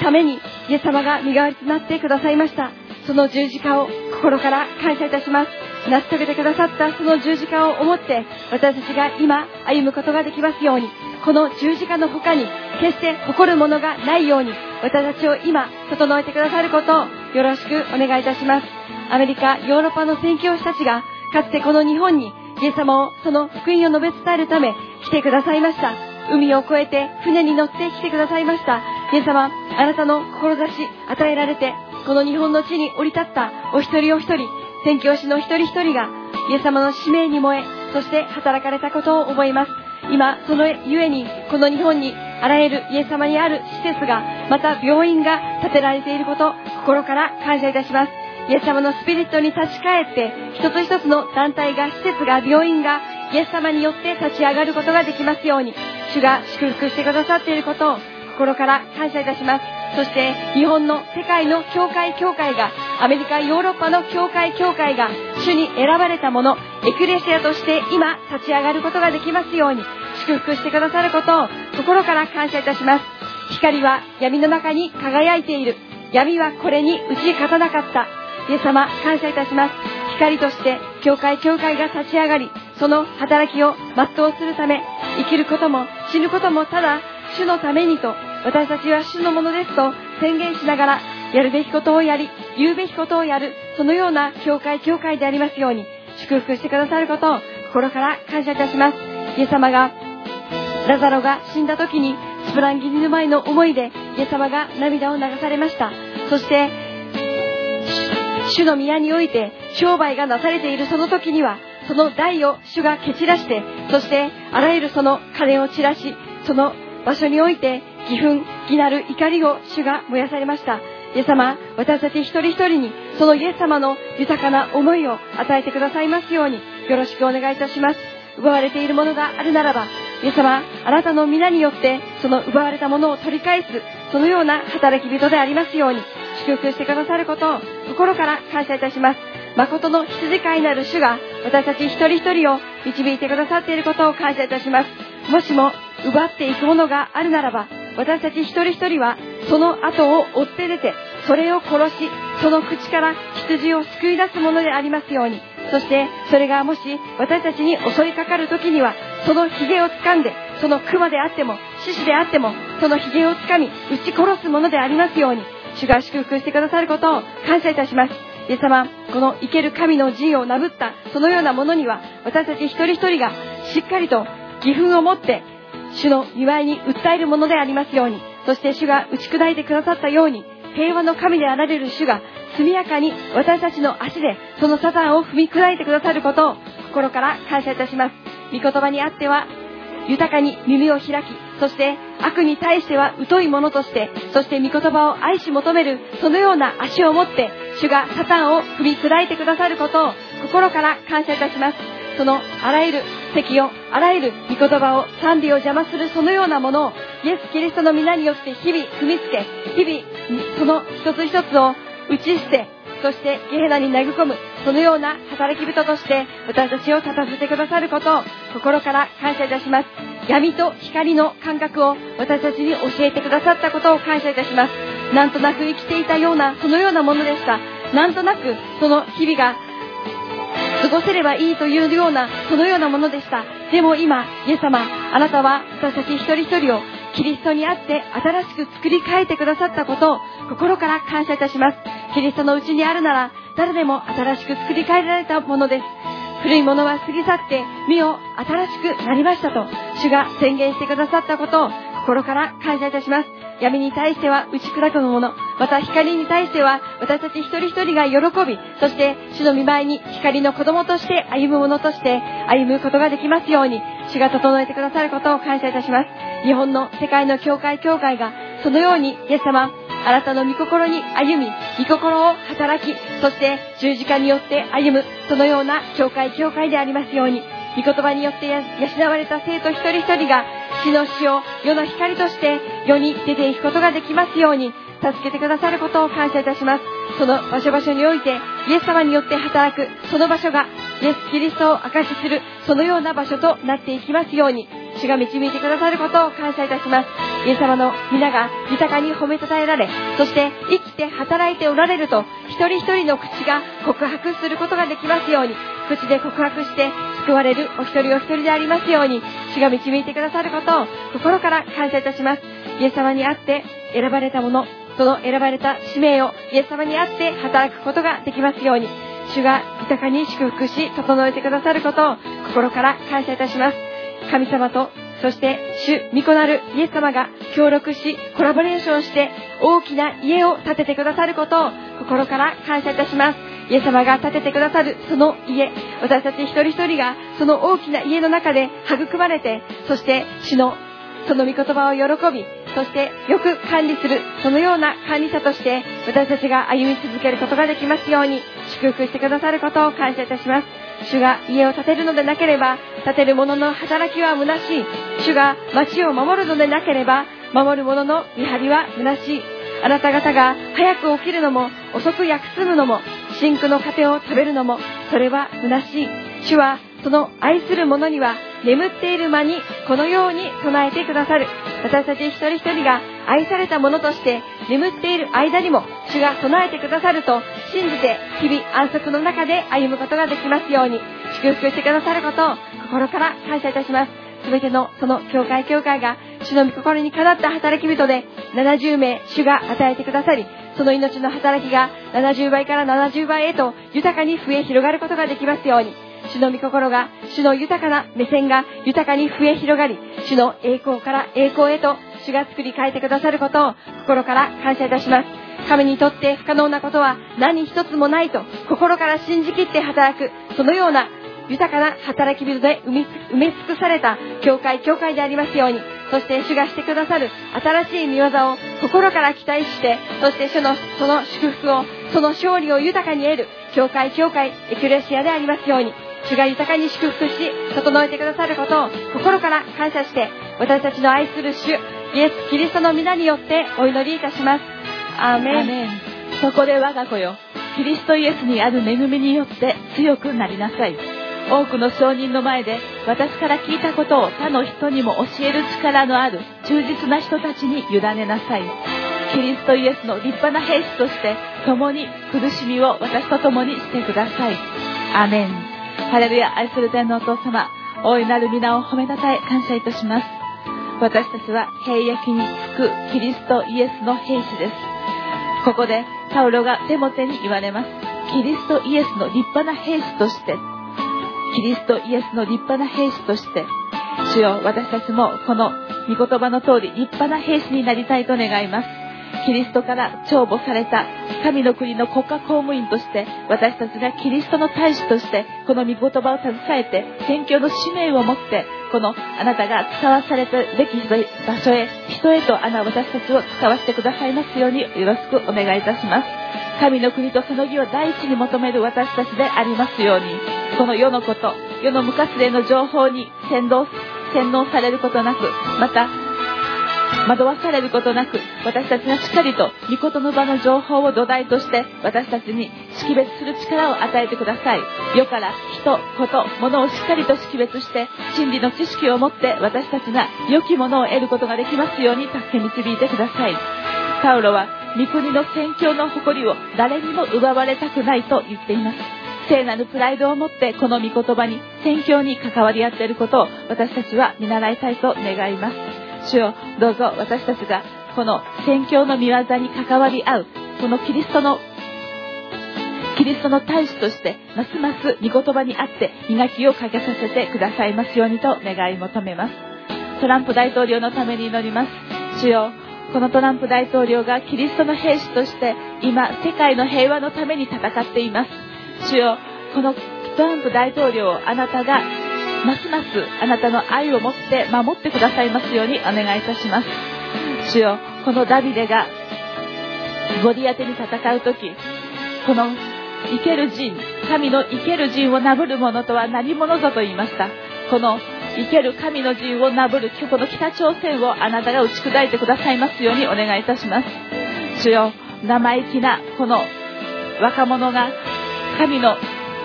ために、イエス様が身代わりとなってくださいました。その十字架を心から感謝いたします。成し遂げてくださったその十字架を思って、私たちが今歩むことができますように、この十字架の他に、決して誇るものがないように、私たちを今、整えてくださることをよろしくお願いいたします。アメリカ、ヨーロッパの宣教師たちが、かつてこの日本に、イエス様をその福音を述べ伝えるため、来てくださいました。海を越えて船に乗って来てくださいました。イエス様、あなたの志与えられて、この日本の地に降り立ったお一人お一人、宣教師の一人一人が、イエス様の使命に燃え、そして働かれたことを覚えます。今、そのゆえに、この日本にあらゆるイエス様にある施設が、また病院が建てられていること、心から感謝いたします。イエス様のスピリットに立ち返って、一つ一つの団体が、施設が、病院が、イエス様によって立ち上がることができますように、主が祝福してくださっていることを、心から感謝いたします。そして、日本の世界の教会教会が、アメリカ、ヨーロッパの教会教会が、主に選ばれたもの、エクレシアとして今、立ち上がることができますように、祝福してくださることを、心から感謝いたします。光は闇の中に輝いている。闇はこれに打ち勝たなかった。イエス様、感謝いたします。光として、教会教会が立ち上がり、その働きを全うするため、生きることも死ぬこともただ、主のためにと、私たちは主のものですと宣言しながら、やるべきことをやり、言うべきことをやる、そのような教会教会でありますように、祝福してくださることを心から感謝いたします。イエス様が、ラザロが死んだ時に、スプランギリの前の思いで、イエス様が涙を流されました。そして、主の宮において商売がなされているその時には、その台を主が蹴散らして、そしてあらゆるその金を散らし、その場所において義憤、義なる怒りを主が燃やされました。イエス様、私たち一人一人にそのイエス様の豊かな思いを与えてくださいますように、よろしくお願いいたします。奪われているものがあるならば、イエス様、あなたの皆によって、その奪われたものを取り返す、そのような働き人でありますように、祝福してくださることを心から感謝いたします。誠の羊飼いなる主が私たち一人一人を導いてくださっていることを感謝いたします。もしも奪っていくものがあるならば、私たち一人一人はその後を追って出て、それを殺し、その口から羊を救い出すものでありますように、そしてそれがもし私たちに襲いかかる時には、その髭を掴んで、その熊であっても、獅子であっても、その髭を掴み、撃ち殺すものでありますように、主が祝福してくださることを感謝いたします。イエス様、この生ける神の陣をなぶった、そのようなものには、私たち一人一人がしっかりと義憤を持って、主の祝いに訴えるものでありますように、そして主が打ち砕いてくださったように、平和の神であられる主が速やかに私たちの足でそのサタンを踏み砕いてくださることを心から感謝いたします。御言葉にあっては豊かに耳を開き、そして悪に対しては疎いものとして、そして御言葉を愛し求める、そのような足を持って、主がサタンを踏み砕いてくださることを心から感謝いたします。そのあらゆる敵を、あらゆる御言葉を、賛美を邪魔するそのようなものを、イエス・キリストの皆によって日々踏みつけ、日々その一つ一つを打ち捨て、そしてゲヘナに投げ込む、そのような働き人として私たちを立たせてくださることを心から感謝いたします。闇と光の感覚を私たちに教えてくださったことを感謝いたします。なんとなく生きていたような、そのようなものでした。なんとなくその日々が過ごせればいいというような、そのようなものでした。でも今、イエス様、あなたは私たち一人一人をキリストにあって新しく作り変えてくださったことを心から感謝いたします。キリストのうちにあるなら誰でも新しく作り変えられたものです。古いものは過ぎ去って、身を新しくなりましたと、主が宣言してくださったことを心から感謝いたします。闇に対しては打ち砕くもの、また光に対しては私たち一人一人が喜び、そして主の見舞いに光の子供として歩む者として歩むことができますように、主が整えてくださることを感謝いたします。日本の世界の教会教会がそのようにイエス様、あなたの御心に歩み、御心を働き、そして十字架によって歩む、そのような教会教会でありますように、御言葉によって養われた生徒一人一人が、死の死を世の光として世に出ていくことができますように、助けてくださることを感謝いたします。その場所場所において、イエス様によって働く、その場所が、イエス・キリストを証しする、そのような場所となっていきますように、主が導いてくださることを感謝いたします。イエス様の皆が豊かに褒めたたえられ、そして生きて働いておられると、一人一人の口が告白することができますように、口で告白して救われるお一人お一人でありますように、主が導いてくださることを心から感謝いたします。イエス様にあって選ばれたもの、その選ばれた使命をイエス様にあって働くことができますように、主が豊かに祝福し、整えてくださることを心から感謝いたします。神様と、そして主、御子なるイエス様が協力し、コラボレーションして、大きな家を建ててくださることを心から感謝いたします。イエス様が建ててくださるその家、私たち一人一人がその大きな家の中で育まれて、そして主のその御言葉を喜び、そしてよく管理する、そのような管理者として私たちが歩み続けることができますように、祝福してくださることを感謝いたします。主が家を建てるのでなければ、建てる者の働きは虚しい。主が町を守るのでなければ、守る者の見張りは虚しい。あなた方が早く起きるのも、遅く休むのも、真空の糧を食べるのも、それは虚しい。主はその愛する者には眠っている間にこのように備えてくださる。私たち一人一人が愛された者として眠っている間にも主が備えてくださると信じて日々安息の中で歩むことができますように祝福してくださることを心から感謝いたします。すべてのその教会教会が主の御心にかなった働き人で70名主が与えてくださりその命の働きが70倍から70倍へと豊かに増え広がることができますように主の御心が、主の豊かな目線が豊かに増え広がり、主の栄光から栄光へと主が作り変えてくださることを心から感謝いたします。神にとって不可能なことは何一つもないと心から信じきって働く、そのような豊かな働き人で埋め埋め尽くされた教会、教会でありますように、そして主がしてくださる新しい見業を心から期待して、そして主のその祝福を、その勝利を豊かに得る教会、教会、エクレシアでありますように、主が豊かに祝福し、整えてくださることを心から感謝して、私たちの愛する主、イエス・キリストの皆によってお祈りいたします。アーメン。
アメンそこで我が子よキリストイエスにある恵みによって強くなりなさい多くの証人の前で私から聞いたことを他の人にも教える力のある忠実な人たちに委ねなさい。キリストイエスの立派な兵士として共に苦しみを私と共にしてください。アメン。ハレルヤ愛する天のお父様大いなる皆を褒めたたえ感謝いたします。私たちは兵役につくキリストイエスの兵士です。ここでパウロがテモテに言われます。キリストイエスの立派な兵士としてキリストイエスの立派な兵士として主よ私たちもこの御言葉の通り立派な兵士になりたいと願います。キリストから帳簿された神の国の国家公務員として私たちがキリストの大使としてこの御言葉を携えて宣教の使命を持ってこのあなたが使わされたべき場所へ人へとあな私たちを使わせてくださいますようによろしくお願いいたします。神の国とその義を第一に求める私たちでありますように。この世のこと世の無活例の情報に先導洗脳されることなくまた惑わされることなく私たちがしっかりと御事の場の情報を土台として私たちに識別する力を与えてください。世から人こと物をしっかりと識別して真理の知識を持って私たちが良きものを得ることができますように助け導いてください。パウロは御国の宣教の誇りを誰にも奪われたくないと言っています。聖なるプライドを持ってこの御言葉に宣教に関わり合っていることを私たちは見習いたいと願います。主よどうぞ私たちがこの宣教の御業に関わり合うこのキリストのキリストの大使としてますます御言葉にあって磨きをかけさせてくださいますようにと願い求めます。トランプ大統領のために祈ります。主よこのトランプ大統領がキリストの兵士として今世界の平和のために戦っています。主よこのトランプ大統領をあなたがますますあなたの愛を持って守ってくださいますようにお願いいたします。主よこのダビデがゴリアテに戦う時この生ける陣神の生ける陣をなぶる者とは何者ぞと言いました。この生ける神の陣をなぶるこの北朝鮮をあなたが打ち砕いてくださいますようにお願いいたします。主よ生意気なこの若者が神の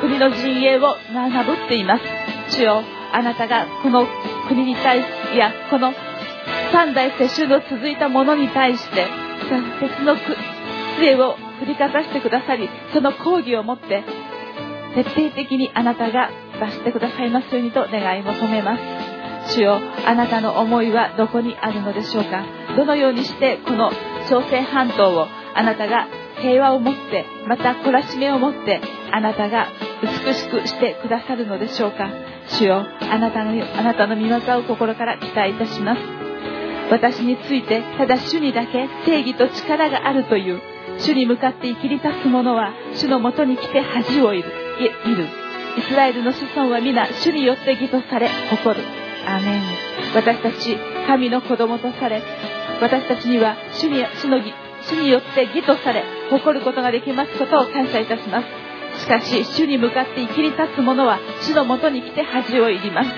国の陣営をなぶっています。主よあなたがこの国に対しいやこの三代世襲の続いたものに対して鉄の杖を振りかざしてくださりその抗議をもって徹底的にあなたが出してくださいますようにと願い求めます。主よあなたの思いはどこにあるのでしょうか？どのようにしてこの朝鮮半島をあなたが平和を持ってまた懲らしめを持ってあなたが美しくしてくださるのでしょうか？主よあなたのあなたの御業を心から期待いたします。私についてただ主にだけ正義と力があるという主に向かって生きり立つ者は主のもとに来て恥をいるいる。イスラエルの子孫は皆主によって義とされ誇る。アメン。私たち神の子供とされ私たちには主に主の主によって義とされ誇ることができますことを感謝いたします。しかし主に向かって生きり立つ者は主のもとに来て恥を入ります。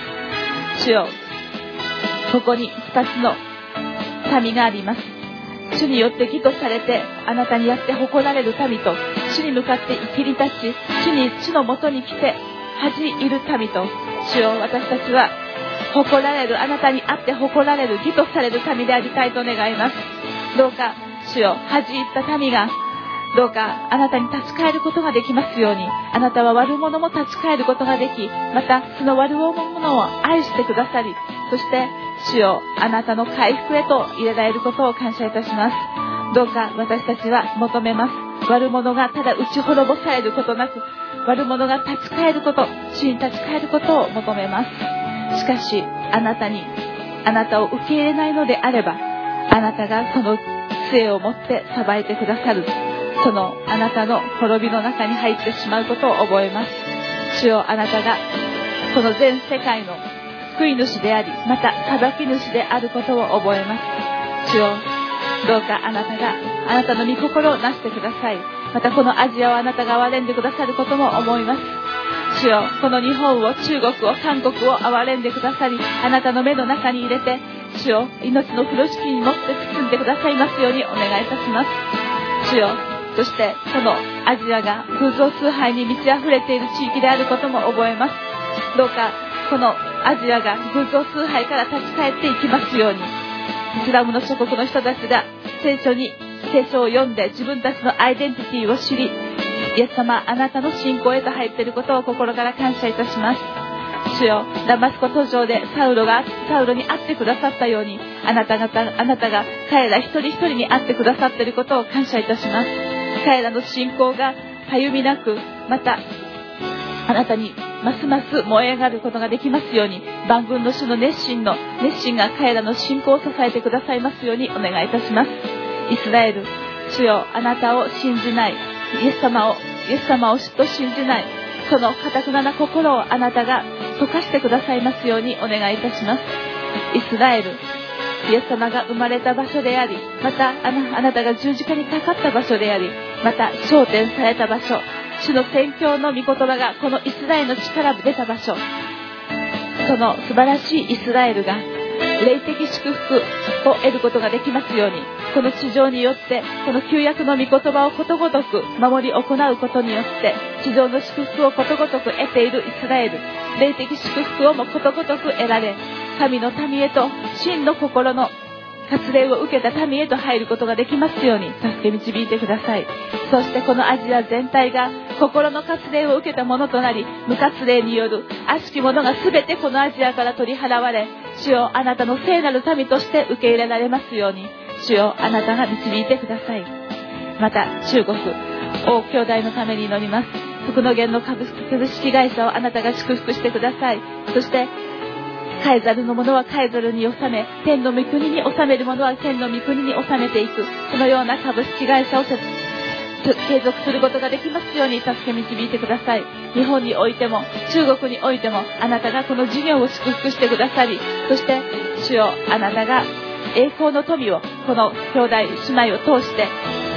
主よここに2つの民があります。主によって義とされてあなたにやって誇られる民と主に向かって生きり立ち主に主のもとに来て恥いる民と主よ私たちは誇られるあなたにあって誇られる義とされる民でありたいと願います。どうか主よ恥じいった民がどうかあなたに立ち返ることができますようにあなたは悪者も立ち返ることができまたその悪者を愛してくださりそして主よあなたの回復へと入れられることを感謝いたします。どうか私たちは求めます。悪者がただ打ち滅ぼされることなく悪者が立ち返ること主に立ち返ることを求めます。しかしあなたにあなたを受け入れないのであればあなたがその杖を持って裁いてくださるそのあなたの滅びの中に入ってしまうことを覚えます。主よあなたがこの全世界の救い主でありまた裁き主であることを覚えます。主よどうかあなたがあなたの御心をなしてください。またこのアジアをあなたが憐れんでくださることも思います。主よこの日本を中国を韓国を憐れんでくださりあなたの目の中に入れて主よ命の風呂敷に乗って包んでくださいますようにお願いいたします。主よそしてこのアジアが偶像崇拝に満ち溢れている地域であることも覚えます。どうかこのアジアが偶像崇拝から立ち返っていきますように。イスラムの諸国の人たちが聖書に聖書を読んで自分たちのアイデンティティを知りイエス様あなたの信仰へと入っていることを心から感謝いたします。主よダマスコ途上でサウロがサウロに会ってくださったようにあなた方あなたが彼ら一人一人に会ってくださっていることを感謝いたします。彼らの信仰がたゆみなくまたあなたにますます燃え上がることができますように万軍の主の熱心の熱心が彼らの信仰を支えてくださいますようにお願いいたします。イスラエル主よあなたを信じない。イエス様をイエス様を主と信じない。その堅くなな心をあなたが溶かしてくださいますようにお願いいたします。イスラエルイエス様が生まれた場所でありまたあなたが十字架にかかった場所でありまた昇天された場所。主の宣教の御言葉がこのイスラエルの力で出た場所。その素晴らしいイスラエルが霊的祝福を得ることができますようにこの地上によってこの旧約の御言葉をことごとく守り行うことによって地上の祝福をことごとく得ているイスラエル霊的祝福をもことごとく得られ神の民へと真の心の割礼を受けた民へと入ることができますように助け導いてください。そしてこのアジア全体が心の割礼を受けたものとなり無割礼による悪しき者が全てこのアジアから取り払われ主よあなたの聖なる民として受け入れられますように主よあなたが導いてください。また中国王兄弟のために祈ります。福の源の株式会社をあなたが祝福してください。そしてカエザルのものはカエザルに収め天の御国に収めるものは天の御国に収めていく。そのような株式会社を継続することができますように助け導いてください日本においても中国においてもあなたがこの事業を祝福してくださりそして主よあなたが栄光の富をこの兄弟姉妹を通して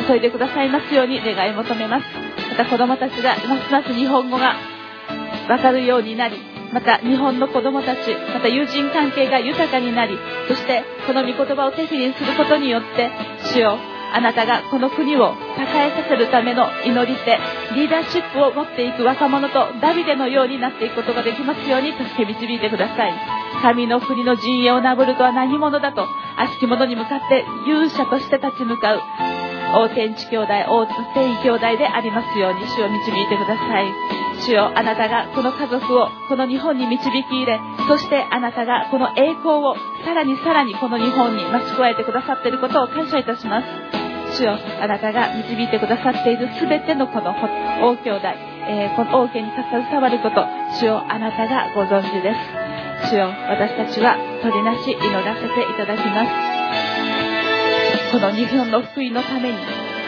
注いでくださいますように願い求めます。また子供たちがますます日本語がわかるようになりまた日本の子供たちまた友人関係が豊かになりそしてこの御言葉を適宜することによって主よあなたがこの国を栄えさせるための祈り手リーダーシップを持っていく若者とダビデのようになっていくことができますように助け導いてください。神の国の陣営をなぶるとは何者だと悪しき者に向かって勇者として立ち向かう大天地兄弟大津天兄弟でありますように主を導いてください。主よ。あなたがこの家族をこの日本に導き入れそしてあなたがこの栄光をさらにさらにこの日本に増し加えてくださっていることを感謝いたします。主よ。あなたが導いてくださっている全てのこの王兄弟、えー、この王家に携わること主よ。あなたがご存知です。主よ。私たちは取りなし祈らせていただきます。この日本の福音のために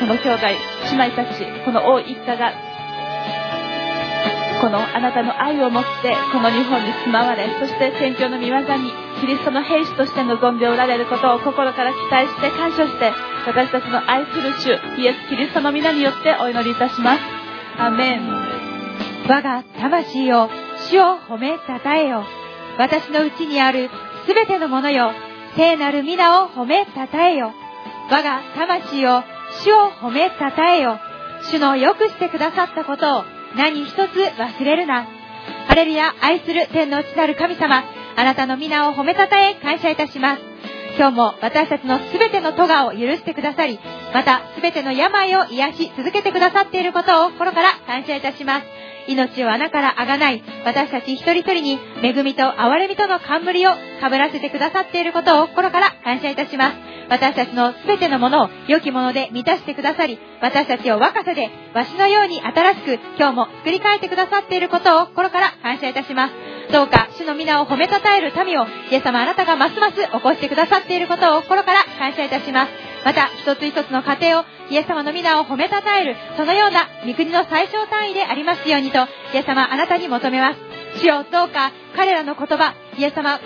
この兄弟姉妹たちこの王一家がこのあなたの愛を持ってこの日本に住まわれそして宣教の御業にキリストの兵士として臨んでおられることを心から期待して感謝して私たちの愛する主イエス・キリストの皆によってお祈りいたします。アメン。
我が魂を主を褒めたたえよ。私のうちにあるすべてのものよ。聖なる皆を褒めたたえよ。我が魂を主を褒めたたえよ。主のよくしてくださったことを何一つ忘れるな。ハレルヤ、愛する天の内なる神様、あなたの皆を褒めたたえ感謝いたします。今日も私たちのすべての咎を許してくださり、またすべての病を癒し続けてくださっていることを心から感謝いたします。命を穴からあがない私たち一人一人に恵みと憐れみとの冠をかぶらせてくださっていることを心から感謝いたします。私たちの全てのものを良きもので満たしてくださり、私たちを若さでわしのように新しく今日も作り変えてくださっていることを心から感謝いたします。どうか主の皆を褒めたたえる民をイエス様あなたがますます起こしてくださっていることを心から感謝いたします。また一つ一つの家庭をイエス様の皆を褒めたたえるそのような御国の最小単位でありますようにとイエス様あなたに求めます。主よどうか彼らの言葉イエス様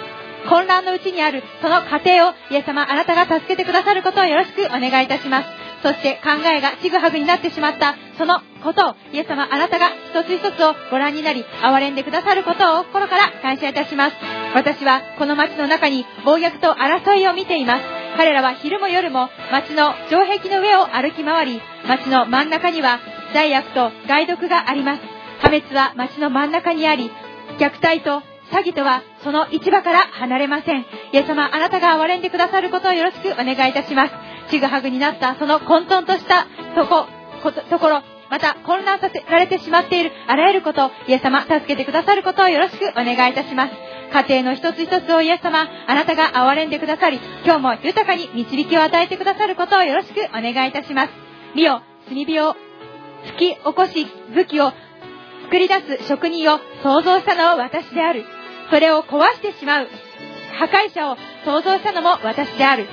混乱のうちにあるその過程をイエス様あなたが助けてくださることをよろしくお願いいたします。そして考えがちぐはぐになってしまったそのことをイエス様あなたが一つ一つをご覧になり憐れんでくださることを心から感謝いたします。私はこの街の中に暴虐と争いを見ています。彼らは昼も夜も街の城壁の上を歩き回り街の真ん中には罪悪と害毒があります破滅は街の真ん中にあり虐待と詐欺とはその市場から離れません。イエス様、あなたが憐れんでくださることをよろしくお願いいたします。ちぐはぐになったその混沌としたとこ、ところ、また混乱させられてしまっているあらゆること、イエス様、助けてくださることをよろしくお願いいたします。家庭の一つ一つをイエス様、あなたが憐れんでくださり、今日も豊かに導きを与えてくださることをよろしくお願いいたします。見よ、炭火を突き起こし、武器を作り出す職人を創造したのは私である。それを壊してしまう破壊者を創造したのも私である。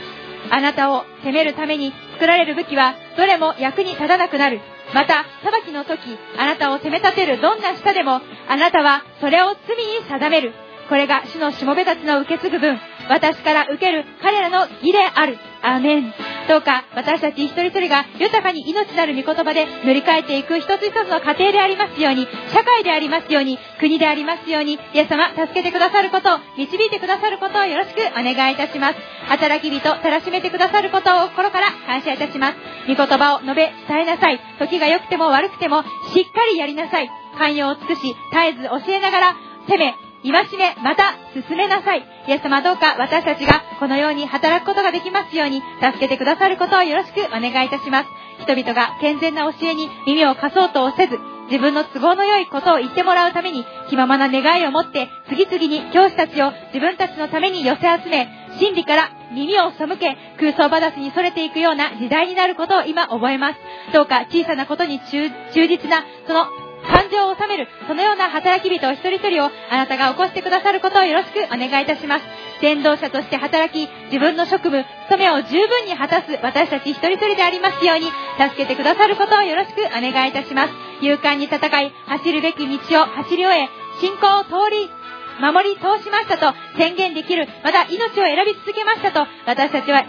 あなたを責めるために作られる武器はどれも役に立たなくなる。また、裁きの時、あなたを責め立てるどんな舌でも、あなたはそれを罪に定める。これが主のしもべたちの受け継ぐ分、私から受ける彼らの義である。アーメン。どうか私たち一人一人が豊かに命なる御言葉で塗り替えていく一つ一つの家庭でありますように、社会でありますように、国でありますように、イエス様、助けてくださることを、導いてくださることをよろしくお願いいたします。働き人、たらしめてくださることを心から感謝いたします。御言葉を述べ、伝えなさい。時が良くても悪くても、しっかりやりなさい。寛容を尽くし、絶えず教えながら、責め、戒め、また進めなさい。イエス様どうか私たちがこのように働くことができますように助けてくださることをよろしくお願いいたします。人々が健全な教えに耳を貸そうとせず、自分の都合の良いことを言ってもらうために気ままな願いを持って次々に教師たちを自分たちのために寄せ集め真理から耳を背け空想話に逸れていくような時代になることを今覚えますどうか小さなことに忠実なその感情を収める、そのような働き人を一人一人をあなたが起こしてくださることをよろしくお願いいたします。伝道者として働き、自分の職務、務めを十分に果たす私たち一人一人でありますように、助けてくださることをよろしくお願いいたします。勇敢に戦い、走るべき道を走り終え、信仰を通り、守り通しましたと宣言できる、また命を選び続けましたと、私たちは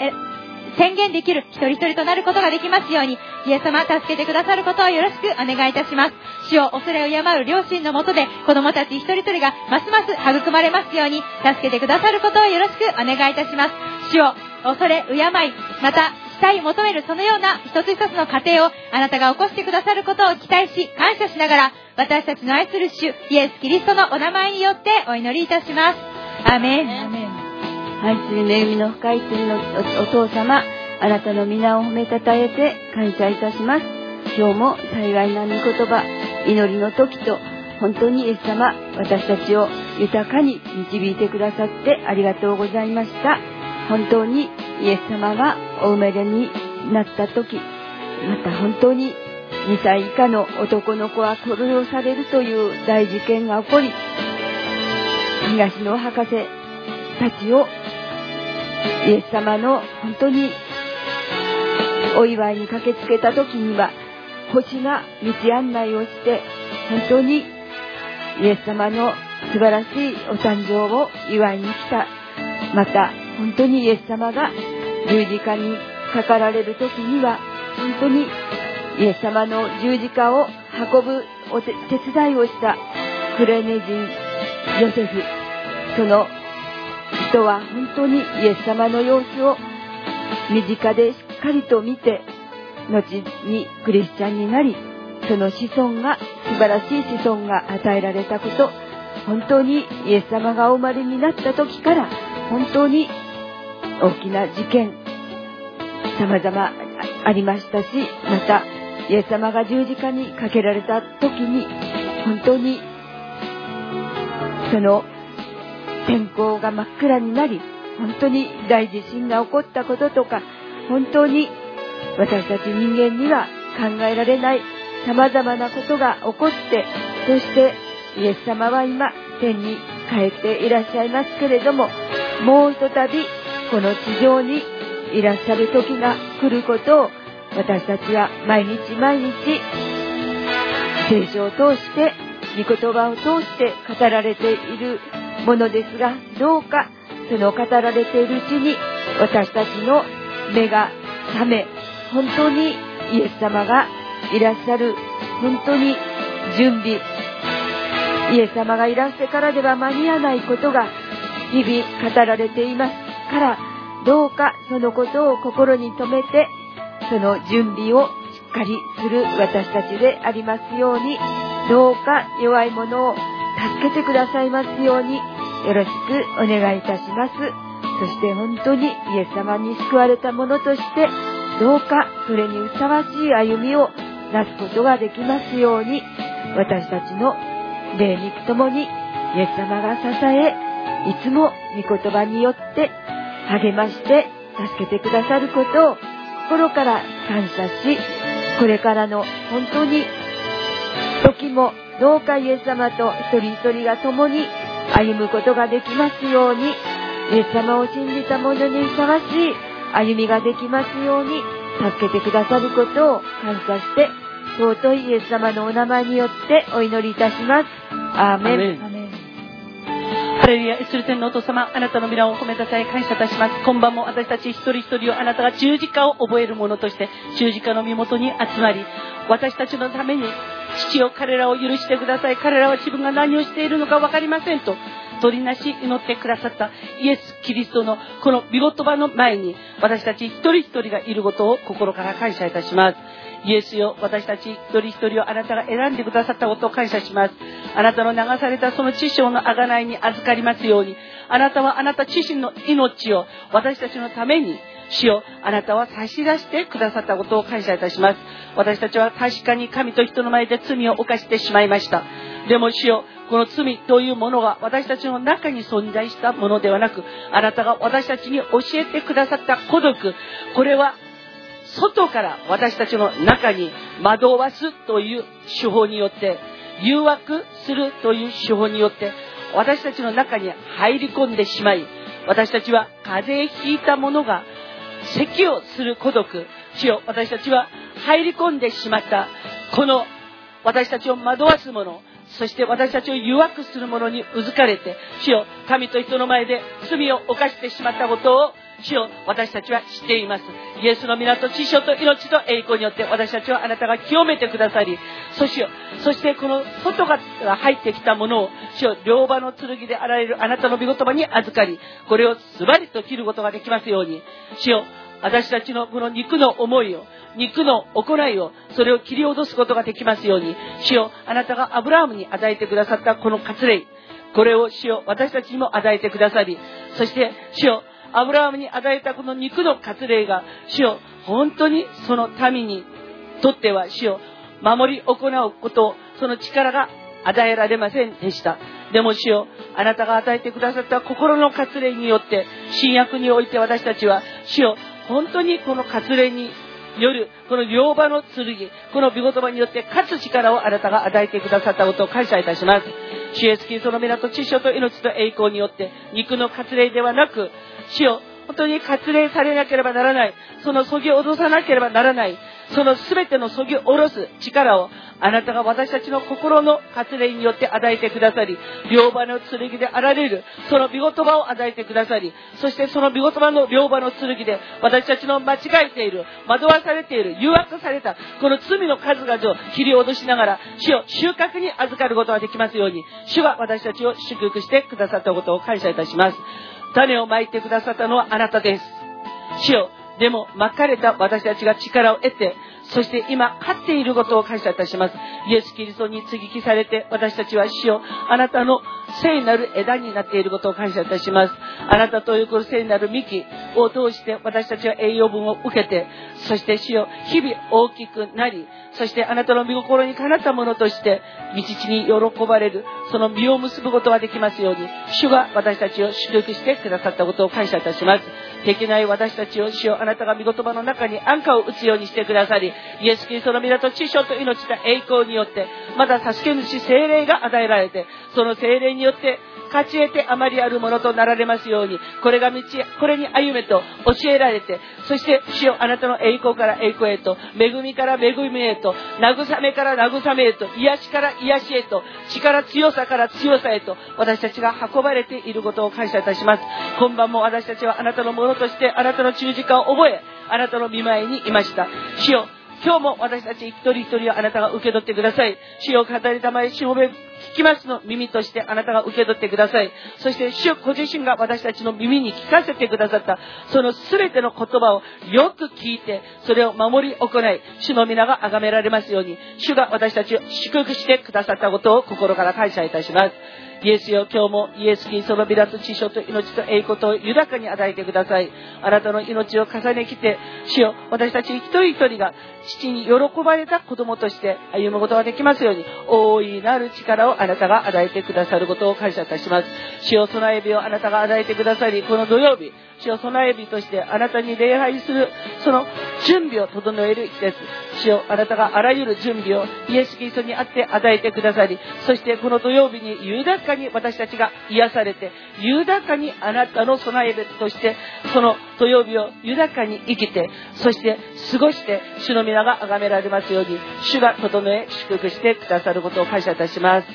宣言できる一人一人となることができますように、イエス様助けてくださることをよろしくお願いいたします。主を恐れを敬う両親のもとで、子供たち一人一人がますます育まれますように、助けてくださることをよろしくお願いいたします。主を恐れ、敬い、また、したい求めるそのような一つ一つの過程をあなたが起こしてくださることを期待し、感謝しながら、私たちの愛する主、イエス・キリストのお名前によってお祈りいたします。アメン。
愛する恵みの深い罪のお父様、あなたの皆を褒めたたえて感謝いたします。今日も幸いな御言葉、祈りの時と、本当にイエス様、私たちを豊かに導いてくださってありがとうございました。本当にイエス様がお生まれになった時、また本当に2歳以下の男の子は殺されるという大事件が起こり、東野博士たちをイエス様の本当にお祝いに駆けつけた時には星が道案内をして本当にイエス様の素晴らしいお誕生を祝いに来た。また本当にイエス様が十字架にかかられる時には本当にイエス様の十字架を運ぶお手伝いをしたクレネ人ヨセフ。その人は本当にイエス様の様子を身近でしっかりと見て、後にクリスチャンになり、その子孫が、素晴らしい子孫が与えられたこと、本当にイエス様がお生まれになった時から、本当に大きな事件、様々ありましたし、また、イエス様が十字架にかけられた時に、本当に、その天候が真っ暗になり、本当に大地震が起こったこととか、本当に私たち人間には考えられない様々なことが起こって、そしてイエス様は今天に帰っていらっしゃいますけれども、もうひとたびこの地上にいらっしゃる時が来ることを私たちは毎日毎日聖書を通して、御言葉を通して語られているものですが、どうかその語られているうちに私たちの目が覚め、本当にイエス様がいらっしゃる、本当に準備、イエス様がいらしてからでは間に合わないことが日々語られています。から、どうかそのことを心に留めて、その準備をしっかりする私たちでありますように、どうか弱い者を助けてくださいますように、よろしくお願いいたします。そして本当にイエス様に救われた者として、どうかそれにふさわしい歩みをなすことができますように、私たちの霊肉ともにイエス様が支え、いつも御言葉によって励まして助けてくださることを心から感謝し、これからの本当に時もどうかイエス様と一人一人が共に歩むことができますように、イエス様を信じた者にふさわしい歩みができますように、助けてくださることを感謝して、尊いイエス様のお名前によってお祈りいたします。アーメン。
ハレルヤ、イスル天のお父様、あなたの皆を褒めたたえ感謝いたします。今晩も私たち一人一人をあなたが十字架を覚える者として、十字架の身元に集まり、私たちのために父よ彼らを許してください。彼らは自分が何をしているのか分かりませんと、取りなし祈ってくださったイエス・キリストのこの見言葉の前に私たち一人一人がいることを心から感謝いたします。イエスよ、私たち一人一人をあなたが選んでくださったことを感謝します。あなたの流されたその知性の贖いに預かりますように、あなたはあなた自身の命を私たちのために主よあなたは差し出してくださったことを感謝いたします。私たちは確かに神と人の前で罪を犯してしまいました。でも主よこの罪というものが私たちの中に存在したものではなくあなたが私たちに教えてくださった孤独。これは外から私たちの中に惑わすという手法によって誘惑するという手法によって私たちの中に入り込んでしまい私たちは風邪ひいたものが咳をする孤独主よ私たちは入り込んでしまった。この私たちを惑わすものそして私たちを誘惑するものにうずかれて主よ神と人の前で罪を犯してしまったことを主を私たちは知っています。イエスの皆と知性と命と栄光によって私たちはあなたが清めてくださり、そしそしてこの外から入ってきたものを、主を両刃の剣であられるあなたの御言葉に預かり、これをズバリと切ることができますように、主を私たちのこの肉の思いを、肉の行いを、それを切り落とすことができますように、主よあなたがアブラハムに与えてくださったこの割礼、これを主よ私たちにも与えてくださり、そして主よアブラハムに与えたこの肉の割礼が、主よ、本当にその民にとっては主よ、守り行うこと、その力が与えられませんでした。でも主よ、あなたが与えてくださった心の割礼によって、新約において私たちは、主よ、本当にこの割礼に夜、この両場の剣、この御言葉によって勝つ力をあなたが与えてくださったことを感謝いたします。主イエスキリストの皆と知性と命と栄光によって、肉の割礼ではなく、死を、本当に割礼されなければならない。そのそぎ落とさなければならない。その全てのそぎ下ろす力をあなたが私たちの心の割礼によって与えてくださり、両刃の剣であられる、その御言葉を与えてくださり、そしてその御言葉の両刃の剣で私たちの間違えている、惑わされている、誘惑された、この罪の数々を切り落としながら、主を収穫に預かることができますように、主が私たちを祝福してくださったことを感謝いたします。種をまいてくださったのはあなたです。主よでも、まかれた私たちが力を得て、そして今、勝っていることを感謝いたします。イエス・キリストに接ぎ木されて、私たちは死を、あなたの聖なる枝になっていることを感謝いたします。あなたというこの聖なる幹を通して、私たちは栄養分を受けて、そして死を日々大きくなり、そしてあなたの御心にかなったものとして、道地に喜ばれる、その実を結ぶことができますように、主が私たちを祝福してくださったことを感謝いたします。できない私たちを主よあなたが御言葉の中に安価を打つようにしてくださり、イエス・キリストの皆と師匠と命と栄光によって、まだ助け主精霊が与えられて、その精霊によって勝ち得てあまりあるものとなられますように、これが道、これに歩めと教えられて、そして主よあなたの栄光から栄光へと、恵みから恵みへと、慰めから慰めへと、癒しから癒しへと、力強さから強さへと、私たちが運ばれていることを感謝いたします。今晩も私たちはあなたのものとして、あなたの十字架を覚え、あなたの見舞いにいました。主よ今日も私たち一人一人をあなたが受け取ってください。主を語りたまえ、しもべ、聞きますの耳としてあなたが受け取ってください。そして主ご自身が私たちの耳に聞かせてくださった、その全ての言葉をよく聞いて、それを守り行い、主の皆が崇められますように、主が私たちを祝福してくださったことを心から感謝いたします。イエスよ、今日もイエス・キリストのビラと知性と命と栄光と豊かに与えてください。あなたの命を重ねきて、主よ、私たち一人一人が父に喜ばれた子供として歩むことができますように、大いなる力をあなたが与えてくださることを感謝いたします。主よ、備え日をあなたが与えてくださり、この土曜日、主を備え日としてあなたに礼拝する、その準備を整える日です。主よあなたがあらゆる準備をイエス・キリストにあって与えてくださり、そしてこの土曜日に豊かに私たちが癒されて、豊かにあなたの備え日として、その土曜日を豊かに生きて、そして過ごして、主の皆が崇められますように、主が整え、祝福してくださることを感謝いたします。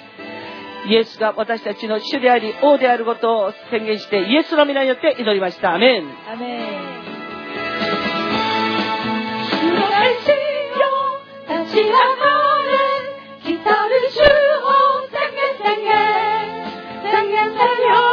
イエスが私たちの主であり、王であることを宣言して、イエスの皆によって祈りました。アメン。
アメン。立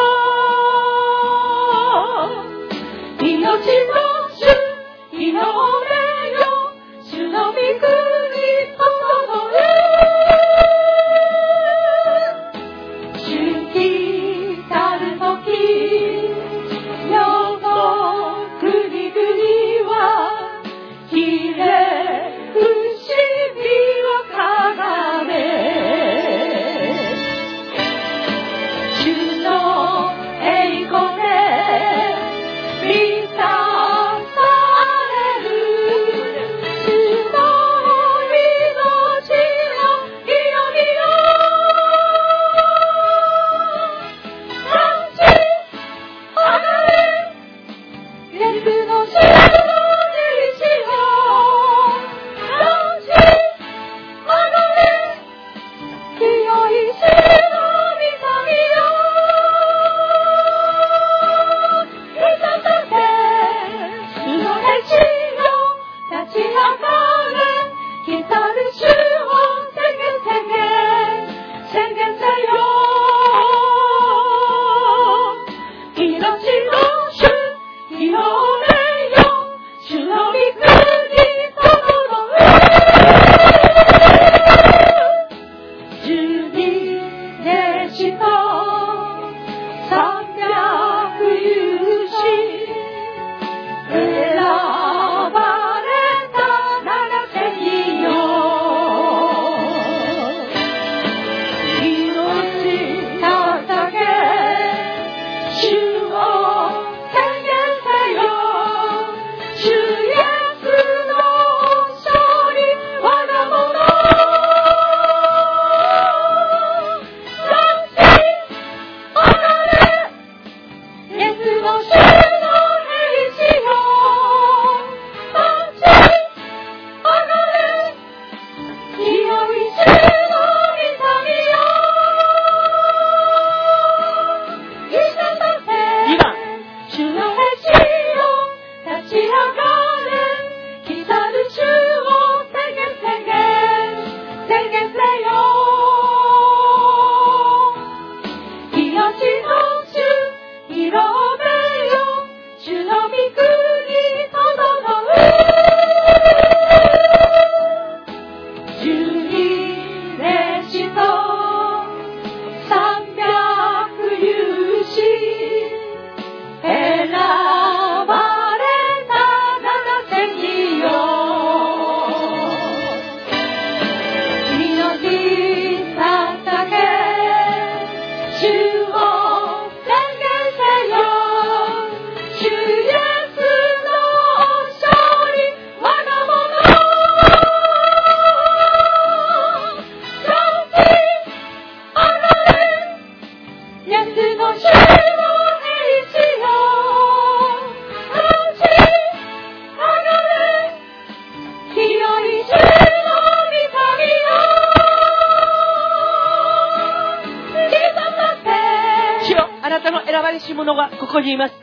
ここにいます。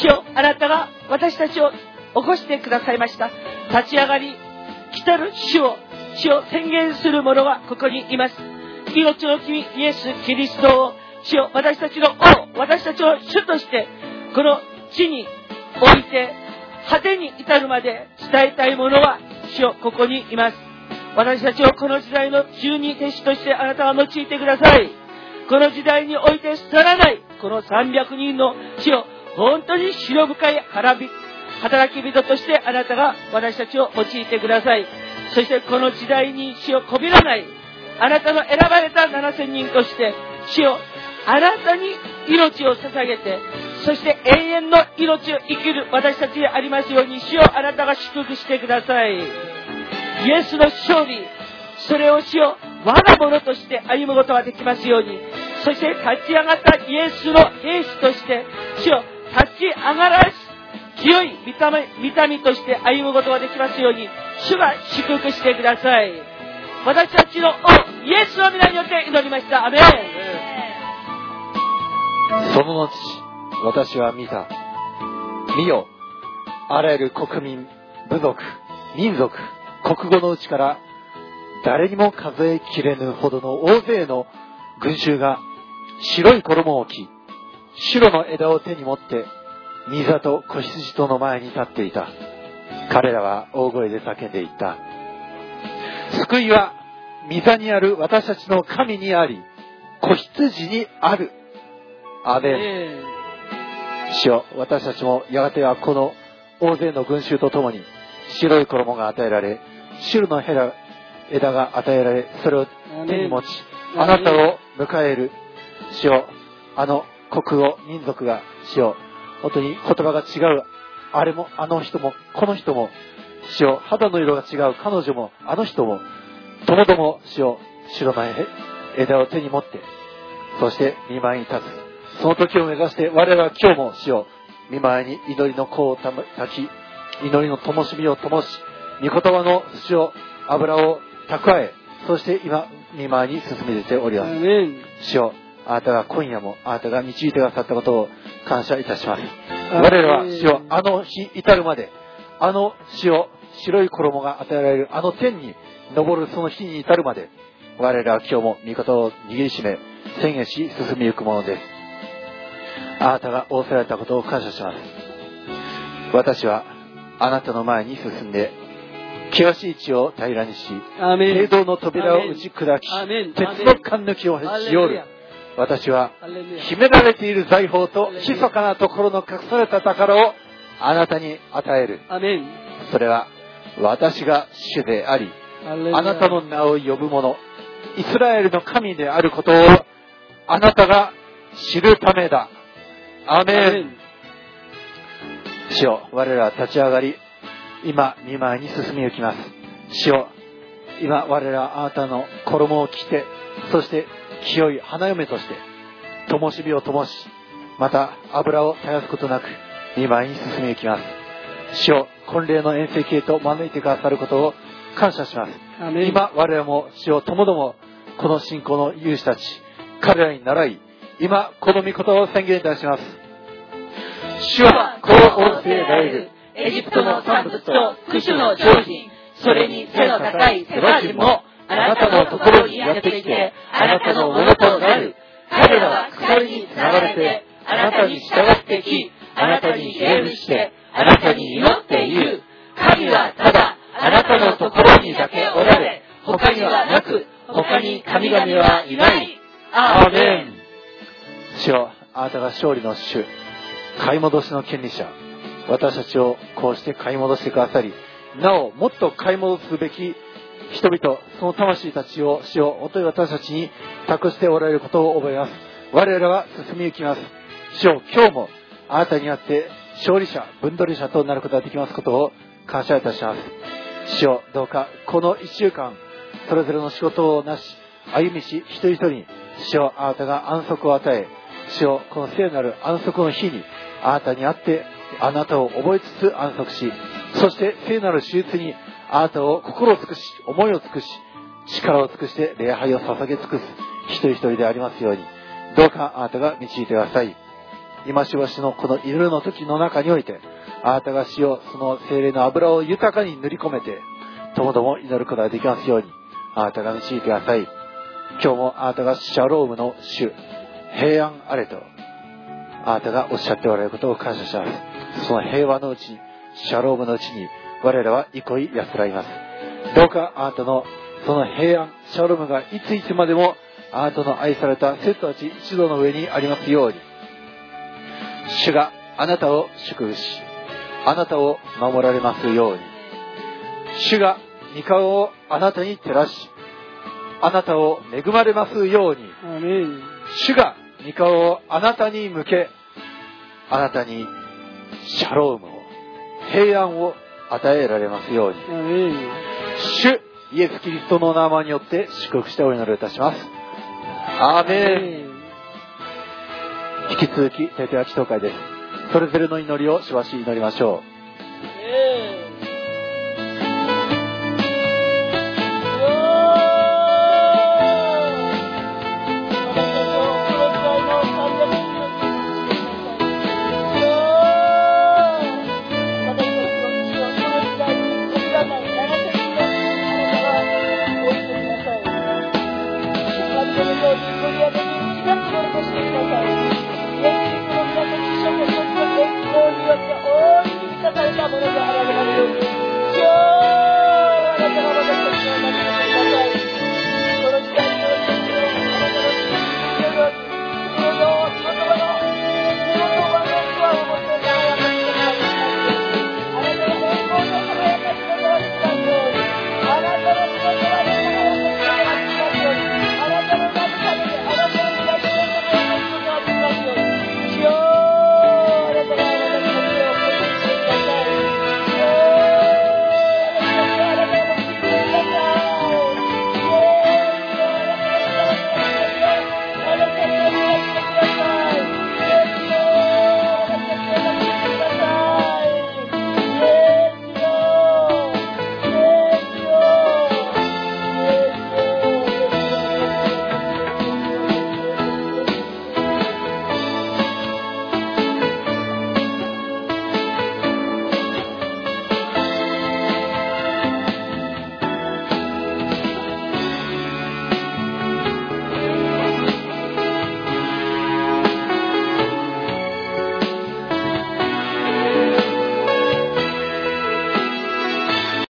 主よあなたが私たちを起こしてくださいました。立ち上がり来たる主を主を宣言する者がここにいます。命の君イエス・キリストを主よ私たちの王私たちを主としてこの地に置いて果てに至るまで伝えたい者は主よここにいます。私たちをこの時代の十二弟子としてあなたは用いてください。この時代において廃らないこの300人の主を本当に白深い働き働き人としてあなたが私たちを用いてください。そしてこの時代に死をこびらないあなたの選ばれた7000人として死をあなたに命を捧げてそして永遠の命を生きる私たちでありますように死をあなたが祝福してください。イエスの勝利。それを死を我が物として歩むことができますように。そして立ち上がったイエスの兵士として死を立ち上がらし清い見た目見た目として歩むことができますように主が祝福してください。私たちの王イエスの皆によって祈りました。アメン。
その後、私は見た。見よ、あらゆる国民、部族、民族、国語のうちから、誰にも数えきれぬほどの大勢の群衆が、白い衣を着、白の枝を手に持って、御座と子羊との前に立っていた。彼らは大声で叫んでいった。救いは、御座にある私たちの神にあり、子羊にある。アメン。主よ私たちもやがてはこの大勢の群衆とともに白い衣が与えられ、白の枝枝が与えられ、それを手に持ち、あなたを迎える。主よあの国語、民族が、主よ本当に言葉が違う。あれも、あの人も、この人も、主よ肌の色が違う。彼女も、あの人も、ともども、主よ白の枝を手に持って、そして見舞いに立つ。その時を目指して我々は今日も主よ見舞いに祈りの香をたき、祈りの灯火を灯し、御言葉の主を油を蓄え、そして今、見舞いに進めております。主よあなたが今夜もあなたが導いてくださったことを感謝いたします。我々は主よあの日至るまで、あの主を白い衣が与えられるあの天に昇るその日に至るまで、我らは今日も御事を握りしめ、宣言し進みゆくものです。あなたが仰せられたことを感謝します。私はあなたの前に進んで、険しい地を平らにし、聖堂の扉を打ち砕き、鉄の勘抜きをしよる。私は秘められている財宝と密かなところの隠された宝をあなたに与える。それは私が主であり、あなたの名を呼ぶ者、イスラエルの神であることをあなたが知るためだ。アーメン。主よ、我らは立ち上がり、今、見舞いに進み行きます。主よ、今、我らはあなたの衣を着て、そして清い花嫁として、灯火を灯し、また油を絶やすことなく、見舞いに進み行きます。主よ、婚礼の遠征へと招いてくださることを感謝します。今、我らも主よともども、この信仰の勇士たち、彼らに習い、今、この御言葉を宣言いたします。主はこう仰せられる。
エジプトの産物とクシュの常人、それに背の高いセバ人も、あなたのところにやってきて、あなたのものとなる。彼らは鎖につながれて、あなたに従ってき、あなたに礼儀して、あなたに祈っている。神はただ、あなたのところにだけおられ、他にはなく、他に神々はいない。アーメン。
主よ、あなたが勝利の主、買い戻しの権利者、私たちをこうして買い戻してくださり、なお、もっと買い戻すべき人々、その魂たちを、主を、おとい私たちに託しておられることを覚えます。我らは進み行きます。主よ、今日もあなたにあって勝利者、分取り者となることができますことを感謝いたします。主よ、どうかこの一週間、それぞれの仕事をなし、歩みし、一人一人に、主よ、あなたが安息を与え、主よ、この聖なる安息の日に、あなたにあって、あなたを覚えつつ安息し、そして聖なる手術に、あなたを心を尽くし、思いを尽くし、力を尽くして礼拝を捧げ尽くす、一人一人でありますように、どうかあなたが導いてください。今しばしのこの祈りの時の中において、あなたが死をその精霊の油を豊かに塗り込めて、ともども祈ることができますように、あなたが導いてください。今日もあなたがシャロームの主、平安あれと、あなたがおっしゃっておられることを感謝します。その平和のうちに、シャロームのうちに、我らは憩い安らぎます。どうかあなたのその平安、シャロームがいついつまでもあなたの愛された生徒たち一度の上にありますように、主があなたを祝福し、あなたを守られますように、主が御顔をあなたに照らし、あなたを恵まれますように、主が御顔をあなたに向け、あなたにシャロームを、平安を与えられますように、主イエス・キリストの名前によって祝福してお祈りいたします。アーメン。引き続き、テテア祈祷会です。それぞれの祈りをしばし祈りましょう。